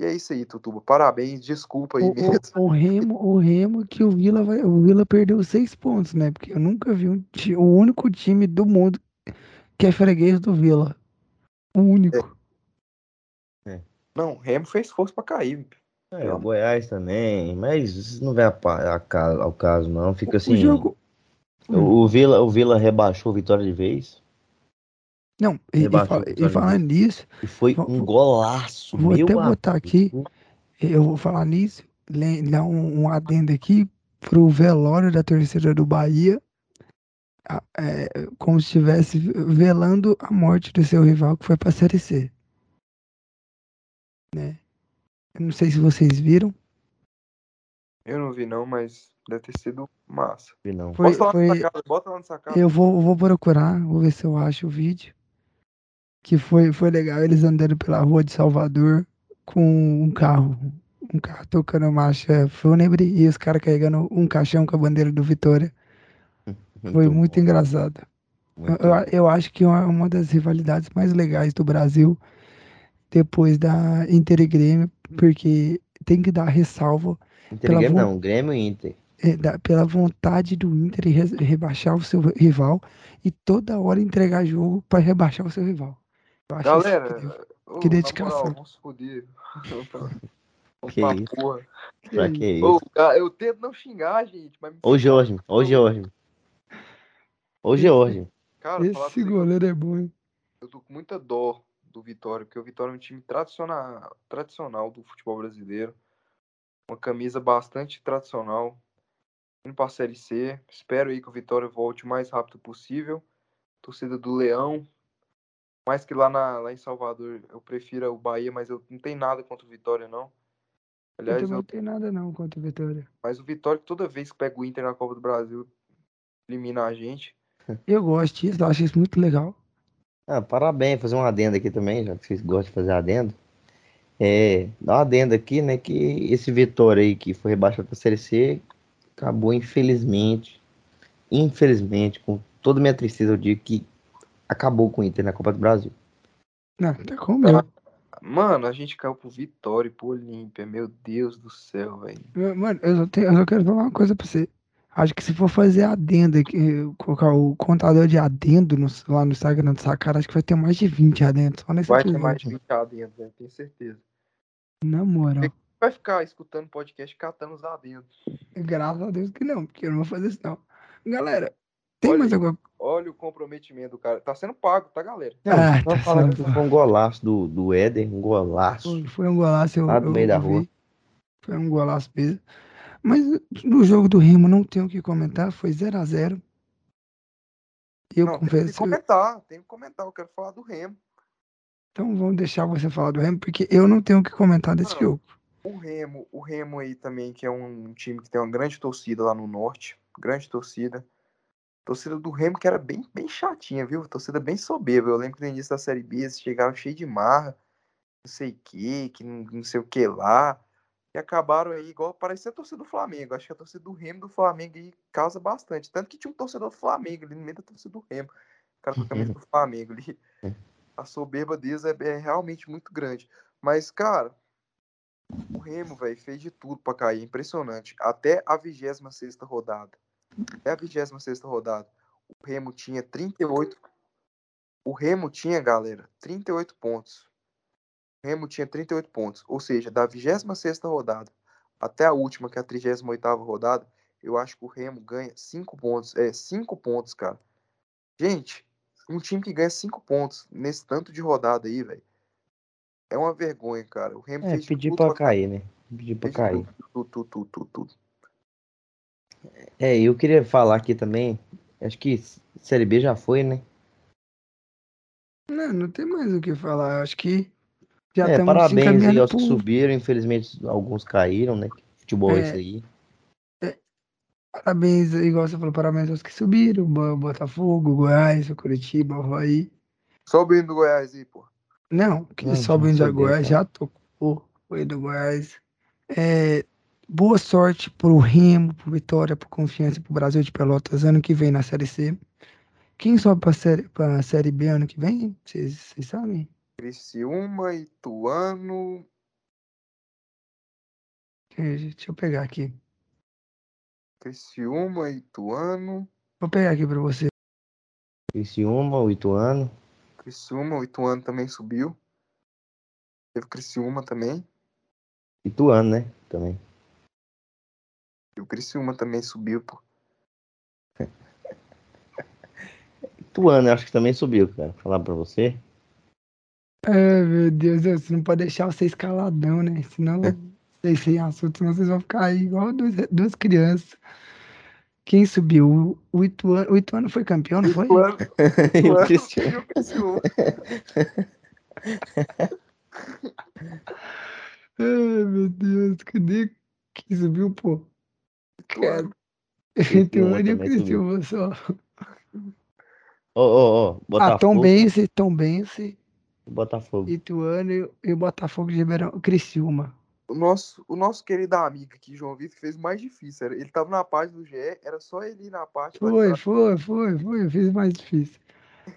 E é isso aí, Tutuba. Parabéns, desculpa aí O, mesmo. o, o Remo, o Remo que o Vila vai. O Vila perdeu seis pontos, né? Porque eu nunca vi um, o único time do mundo que é freguês do Vila. O único. Não, o Remo fez força pra cair. É, o Goiás também, mas isso não vem a, a ao caso, não. Fica assim. o jogo. O, o Vila, o Vila rebaixou a vitória de vez. Não, e, e, fala- e falando nisso, E foi um golaço. vou meu até botar amigo. aqui. eu vou falar nisso, dar um, um adendo aqui pro velório da torcida do Bahia. a- é, como se estivesse velando a morte do seu rival que foi pra Série C. Né? Eu não sei se vocês viram. Eu não vi não, mas deve ter sido massa. Vi Não. Foi, Bota lá foi, na sacada, bota lá na sacada. Eu vou, vou procurar, vou ver se eu acho o vídeo. Que foi, foi legal eles andando pela rua de Salvador com um carro. Um carro tocando marcha fúnebre e os caras carregando um caixão com a bandeira do Vitória. (laughs) Foi muito bom, engraçado. muito Eu, eu acho que é uma, uma das rivalidades mais legais do Brasil, depois da Inter e Grêmio, porque tem que dar ressalva Inter pela e Grêmio não, Grêmio e Inter. é, da- pela vontade do Inter re- rebaixar o seu rival e toda hora entregar jogo para rebaixar o seu rival. Eu acho isso Galera, (laughs) que na dedicação. moral, vamos foder. Que pra isso. porra. Pra que isso? Ô, eu tento não xingar, gente, mas me Ô Jorge, ô Jorge. Ô Jorge. Cara, Esse que goleiro é bom, hein? eu tô com muita dó do Vitória, porque o Vitória é um time tradicional, tradicional do futebol brasileiro. Uma camisa bastante tradicional. Indo pra Série C. Espero aí que o Vitória volte o mais rápido possível. Torcida do Leão. Mais que lá, na, lá em Salvador eu prefiro o Bahia, mas eu não tenho nada contra o Vitória, não. Eu Aliás, eu- não tenho nada não contra o Vitória. mas o Vitória, toda vez que pega o Inter na Copa do Brasil, elimina a gente. (laughs) Eu gosto disso, eu acho isso muito legal. Ah, parabéns, fazer um adendo aqui também, já que vocês gostam de fazer adendo. É, dá um adendo aqui, né, que esse Vitória aí que foi rebaixado para a Série C acabou, infelizmente, infelizmente, com toda a minha tristeza, eu digo que acabou com o Inter na Copa do Brasil. Não, tá com o meu. Mano, a gente caiu pro Vitória e pro Olímpia. Meu Deus do céu, velho. Mano, eu só, tenho, eu só quero falar uma coisa pra você. Acho que se for fazer adendo, aqui, colocar o contador de adendo no- lá no Instagram do Sacara, acho que vai ter mais de 20 adendos só nesse Vai ter mais episódio. 20 adentro, velho, tenho certeza. Na moral. Vai ficar escutando podcast catando os adentos. Graças a Deus que não, porque eu não vou fazer isso não. Galera, tem Olha mais alguma Olha o comprometimento do cara. Tá sendo pago, tá, galera? Ah, tá falar só- que foi um golaço do, do Éder, um golaço. Foi, foi um golaço, eu, Lá do eu meio da vi. rua. Foi um golaço mesmo. Mas no jogo do Remo não tenho o que comentar, foi 0 a 0 Eu não, tem que confesso. comentar, tem que comentar. Eu quero falar do Remo. Então vamos deixar você falar do Remo, porque eu não tenho o que comentar desse Não. jogo. O Remo, o Remo aí também, que é um time que tem uma grande torcida lá no norte. Grande torcida. Torcida do Remo que era bem, bem chatinha, viu? Torcida bem soberba. Eu lembro que no início da Série B eles chegaram cheio de marra, não sei o que, que não, não sei o que lá. E acabaram aí igual parecia a torcida do Flamengo. Acho que a torcida do Remo do Flamengo aí causa bastante. Tanto que tinha um torcedor do Flamengo ali no meio da torcida do Remo. O cara com a camisa do Flamengo ali. A soberba deles é, é realmente muito grande. Mas, cara, o Remo, velho, fez de tudo pra cair. Impressionante. Até a 26 rodada. Até a 26 rodada. O Remo tinha 38. O Remo tinha, galera, 38 pontos. O Remo tinha 38 pontos. Ou seja, da 26 rodada até a última, que é a 38 rodada, eu acho que o Remo ganha 5 pontos. É, 5 pontos, cara. Gente, um time que ganha 5 pontos nesse tanto de rodada aí, velho. É uma vergonha, cara. O Remo É, pedir tudo pra cair, né? Pedir pra cair. Tudo, tudo, tudo, tudo, tudo. É, eu queria falar aqui também, acho que Série B já foi, né? Não, não tem mais o que falar. Acho que já É, estamos parabéns aí aos que subiram, infelizmente alguns caíram, né? Futebol é É. isso aí. Parabéns, igual você falou, parabéns aos que subiram. Bo- Botafogo, Goiás, Curitiba, Havaí. Sobe do Goiás aí, pô. Não, que Não, sobe subiram, Goiás, tá. já tocou hino do Goiás. É, boa sorte pro Remo, pro Vitória, pro Confiança e pro Brasil de Pelotas ano que vem na Série C. Quem sobe pra Série, pra série B ano que vem? Vocês sabem? Criciúma, Ituano. Eh, Deixa eu pegar aqui. Criciúma, Ituano. Vou pegar aqui pra você. Criciúma, o Ituano. Criciúma, o Ituano também subiu. Teve Criciúma também. Ituano, né? Também. E o Criciúma também subiu, pô. Ituano, eu acho que também subiu, cara. Falar pra você. Ai, meu Deus, você não pode deixar você escaladão, né? Senão, vocês sem assunto, senão vocês vão ficar aí igual duas, duas crianças. Quem subiu? O Ituano, o Ituano foi campeão, não foi? Ituano, (laughs) o Ituano Cristiano. subiu o Criciúma. (laughs) Ai, meu Deus, cadê quem subiu, pô? Ituano. Ituano e o também subiu. Criciúma só. Ô, ô, ô, Ah, Botafogo. Tom Bense, Tom Bense, Botafogo. Ituano e, e o Botafogo de Ribeirão, Criciúma. O nosso, o nosso querido amigo aqui, João Vitor, fez o mais difícil. Era- Ele tava na página do GE, era só ele ir na parte. do Foi, foi, foi, foi, eu fiz mais difícil.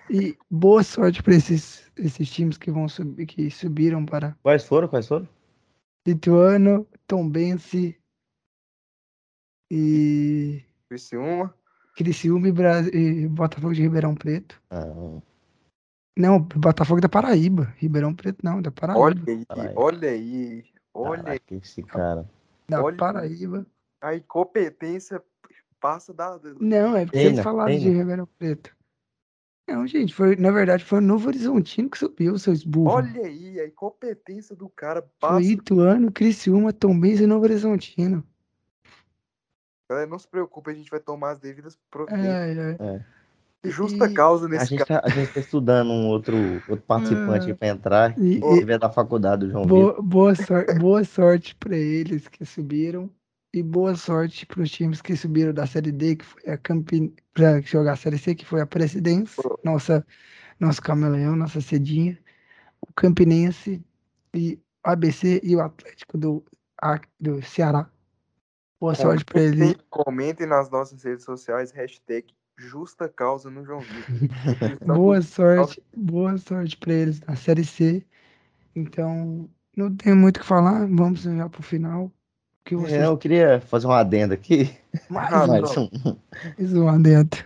E boa sorte para esses, esses times que vão subir, que subiram para Quais foram? Quais foram? Ituano, Tombense e Criciúma. Criciúma e, Bra- e Botafogo de Ribeirão Preto. Ah, Não, Botafogo da Paraíba. Ribeirão Preto não, da Paraíba. Olha aí, Caralho. olha aí. Olha aí. esse cara. da olha. Paraíba. A incompetência passa da. Não, é porque eles né? falaram de? Ribeirão Preto. Não, gente, foi, na verdade foi o Novo Horizontino que subiu, seus burros. Olha aí, a incompetência do cara passa. Foi Ituano, Criciúma, Tombense e Novo Horizontino. Galera, não se preocupe, a gente vai tomar as devidas providências. Ai. É. Justa E- causa A nesse gente, caso. tá, a gente tá estudando um outro, outro participante aí pra entrar. E- Se tiver da faculdade, o João Vitor. Boa, boa, sor- boa sorte para eles que subiram e boa sorte para os times que subiram da Série D, que foi a campe... para jogar a Série C, que foi a Presidência, nossa, nosso camaleão, nossa cedinha, o Campinense e o ABC e o Atlético do, A- do Ceará. Boa sorte para eles. Comentem, nas nossas redes sociais, hashtag justa causa no João Vitor. (laughs) Boa sorte, boa sorte para eles na Série C. Então, não tem muito o que falar, vamos já pro final. Que vocês É, eu queria fazer um adendo aqui. (laughs) mais Ah, Mais um. mais um adentro.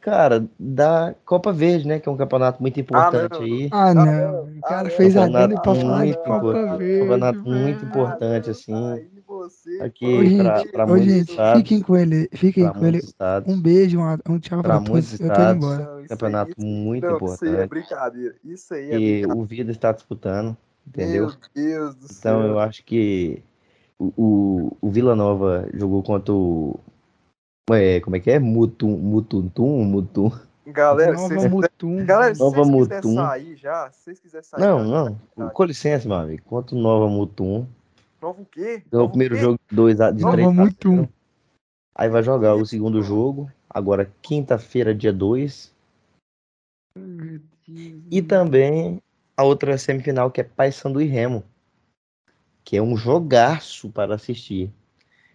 Cara, da Copa Verde, né? Que é um campeonato muito importante não, aí. Ah, não. não. O cara Ah, fez adendo pra falar de Campeonato Copa muito Verde. campeonato velho. muito importante, assim. Você Aqui Ô, pra, gente, pra ô, muitos gente, estados. fiquem com ele. Fiquem Pra com ele. estados. Um beijo, um, um tchau pra, Pra todos. Eu tô embora. Não, Campeonato aí- muito não, Isso aí é importante. brincadeira. Isso aí é brincadeira. o Vida está disputando, entendeu? Meu Deus do Então céu. eu acho que o, o, o Vila Nova jogou contra o. É, como é que é? Mutum, Mutuntum, Mutum. Galera, se Nova vocês, Mutum. galera, se Nova vocês quiserem sair já, se vocês quiserem sair. Não, já, não. Com licença, meu amigo. Contra o Nova Mutum. Novo o quê? Ganhou o primeiro quê? jogo de 2 a de Nova 3 a Mutum. 0. Aí vai jogar o segundo jogo. Agora, quinta-feira, dia 2. E também a outra semifinal que é Paysandu e Remo. Que é um jogaço para assistir.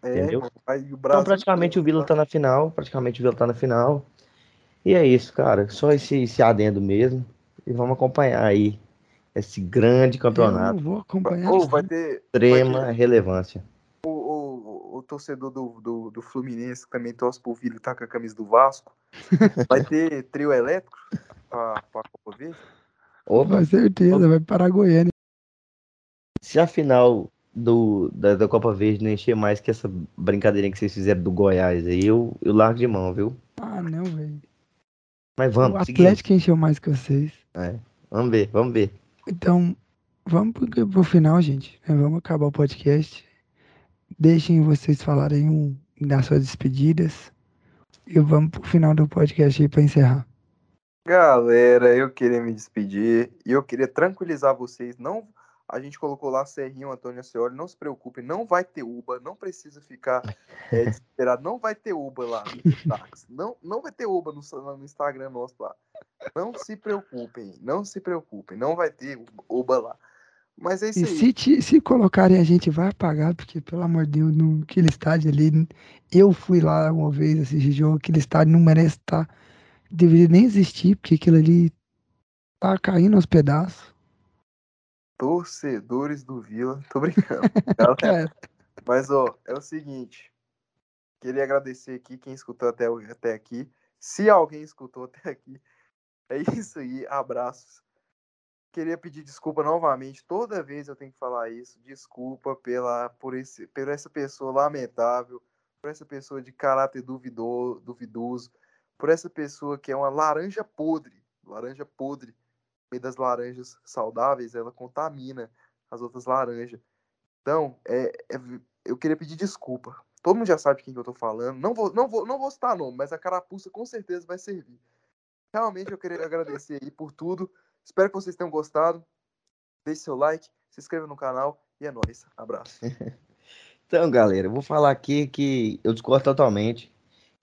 É, entendeu? irmão, aí o Então praticamente o Vila tá na final. Praticamente o Vila tá na final. E é isso, cara. Só esse, esse adendo mesmo. E vamos acompanhar aí esse grande Eu campeonato. não vou acompanhar. Ô, vai ter Extrema relevância. o, o, o torcedor do, do, do Fluminense, que também torce pro Vila e tá com a camisa do Vasco. (laughs) Vai ter trio elétrico pra, pra Copa Verde? Opa, Com certeza, vai para Goiânia. se a final do, da, da Copa Verde não encher mais que essa brincadeirinha que vocês fizeram do Goiás aí, eu, eu largo de mão, viu? Ah, não, velho. Mas O vamos, seguinte. Atlético encheu mais que vocês. Vamos ver, vamos ver. Então, vamos pro, pro final, gente. né? Vamos acabar o podcast. Deixem vocês falarem um, das suas despedidas. E vamos pro final do podcast aí pra encerrar. Galera, eu queria me despedir e eu queria tranquilizar vocês. Não, a gente colocou lá Serrinho Antônio Ascioli, não se preocupem, não vai ter Uba, não precisa ficar é, (laughs) desesperado, não vai ter Uba lá no táxi, não, não vai ter Uba no, no Instagram nosso lá. Não se preocupem, não se preocupem, não vai ter Uba lá. Mas é isso E aí. se, te- se colocarem, a gente vai apagar, porque, pelo amor de Deus, no, aquele estádio ali. Eu fui lá uma vez assistir jogo, aquele estádio não merece estar. Deveria nem existir, porque aquilo ali tá caindo aos pedaços. Torcedores do Vila, tô brincando. (laughs) galera. Cara, Mas, ó, é o seguinte. Queria agradecer aqui quem escutou até, até aqui. Se alguém escutou até aqui, é isso aí. Abraços. Queria pedir desculpa novamente. Toda vez eu tenho que falar isso. Desculpa pela, por, esse, por essa pessoa lamentável, por essa pessoa de caráter duvido, duvidoso, por essa pessoa que é uma laranja podre. Laranja podre. Das laranjas saudáveis, ela contamina as outras laranjas. Então, é, é- eu queria pedir desculpa. Todo mundo já sabe quem que eu tô falando. Não vou, não vou, não vou citar nome, mas a carapuça com certeza vai servir. Realmente eu queria agradecer aí por tudo. Espero que vocês tenham gostado. Deixe seu like, se inscreva no canal e é nóis. Abraço. (laughs) Então, galera, eu vou falar aqui que eu discordo totalmente.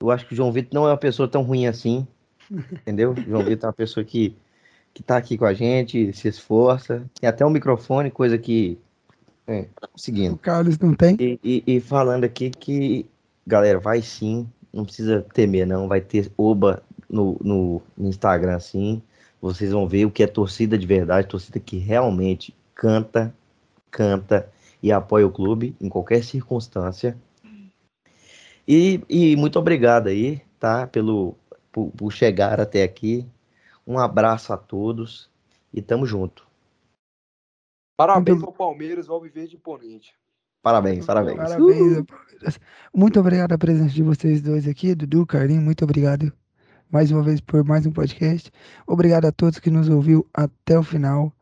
Eu acho que o João Vitor não é uma pessoa tão ruim assim. Entendeu? O João Vitor é uma pessoa que, que tá aqui com a gente, se esforça. Tem até um microfone, coisa que. É, o. Carlos não tem. E, e- e falando aqui que, galera, vai sim. Não precisa temer, não. Vai ter oba no, no, no Instagram, sim. Vocês vão ver o que é torcida de verdade, torcida que realmente canta, canta e apoia o clube em qualquer circunstância. E, e muito obrigado aí, tá? Pelo, por, por chegar até aqui. Um abraço a todos e tamo junto. Parabéns ao Palmeiras, ao Viverde Imponente. Parabéns, parabéns. Parabéns, Palmeiras. Muito obrigado a presença de vocês dois aqui, Dudu, Carlinhos, muito obrigado mais uma vez por mais um podcast. Obrigado a todos que nos ouviu até o final.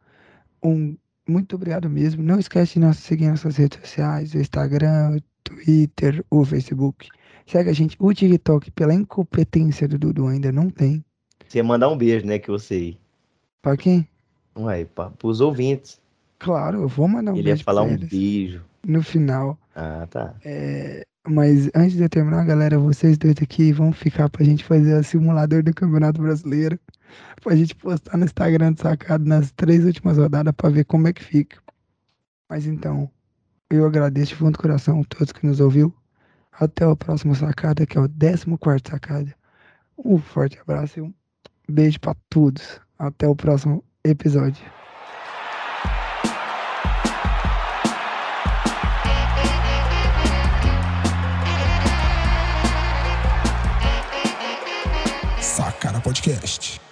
Um muito obrigado mesmo. Não esquece de nos seguir nas nossas redes sociais, o Instagram, o Twitter, o Facebook. Segue a gente. O TikTok, pela incompetência do Dudu, ainda não tem. Você ia mandar um beijo, né, que você... Pra quem? Ué, pra, pros ouvintes. Claro, eu vou mandar um Ele ia beijo falar pra um eles beijo. no final. Ah, tá. É, mas antes de eu terminar, galera, vocês dois aqui vão ficar pra gente fazer o simulador do Campeonato Brasileiro. Pra gente postar no Instagram do Sacado nas três últimas rodadas pra ver como é que fica. Mas então, eu agradeço de fundo do coração a todos que nos ouviu. Até o próximo Sacada, que é o 14 Sacada. Um forte abraço e um beijo pra todos. Até o próximo episódio. Sacana Podcast.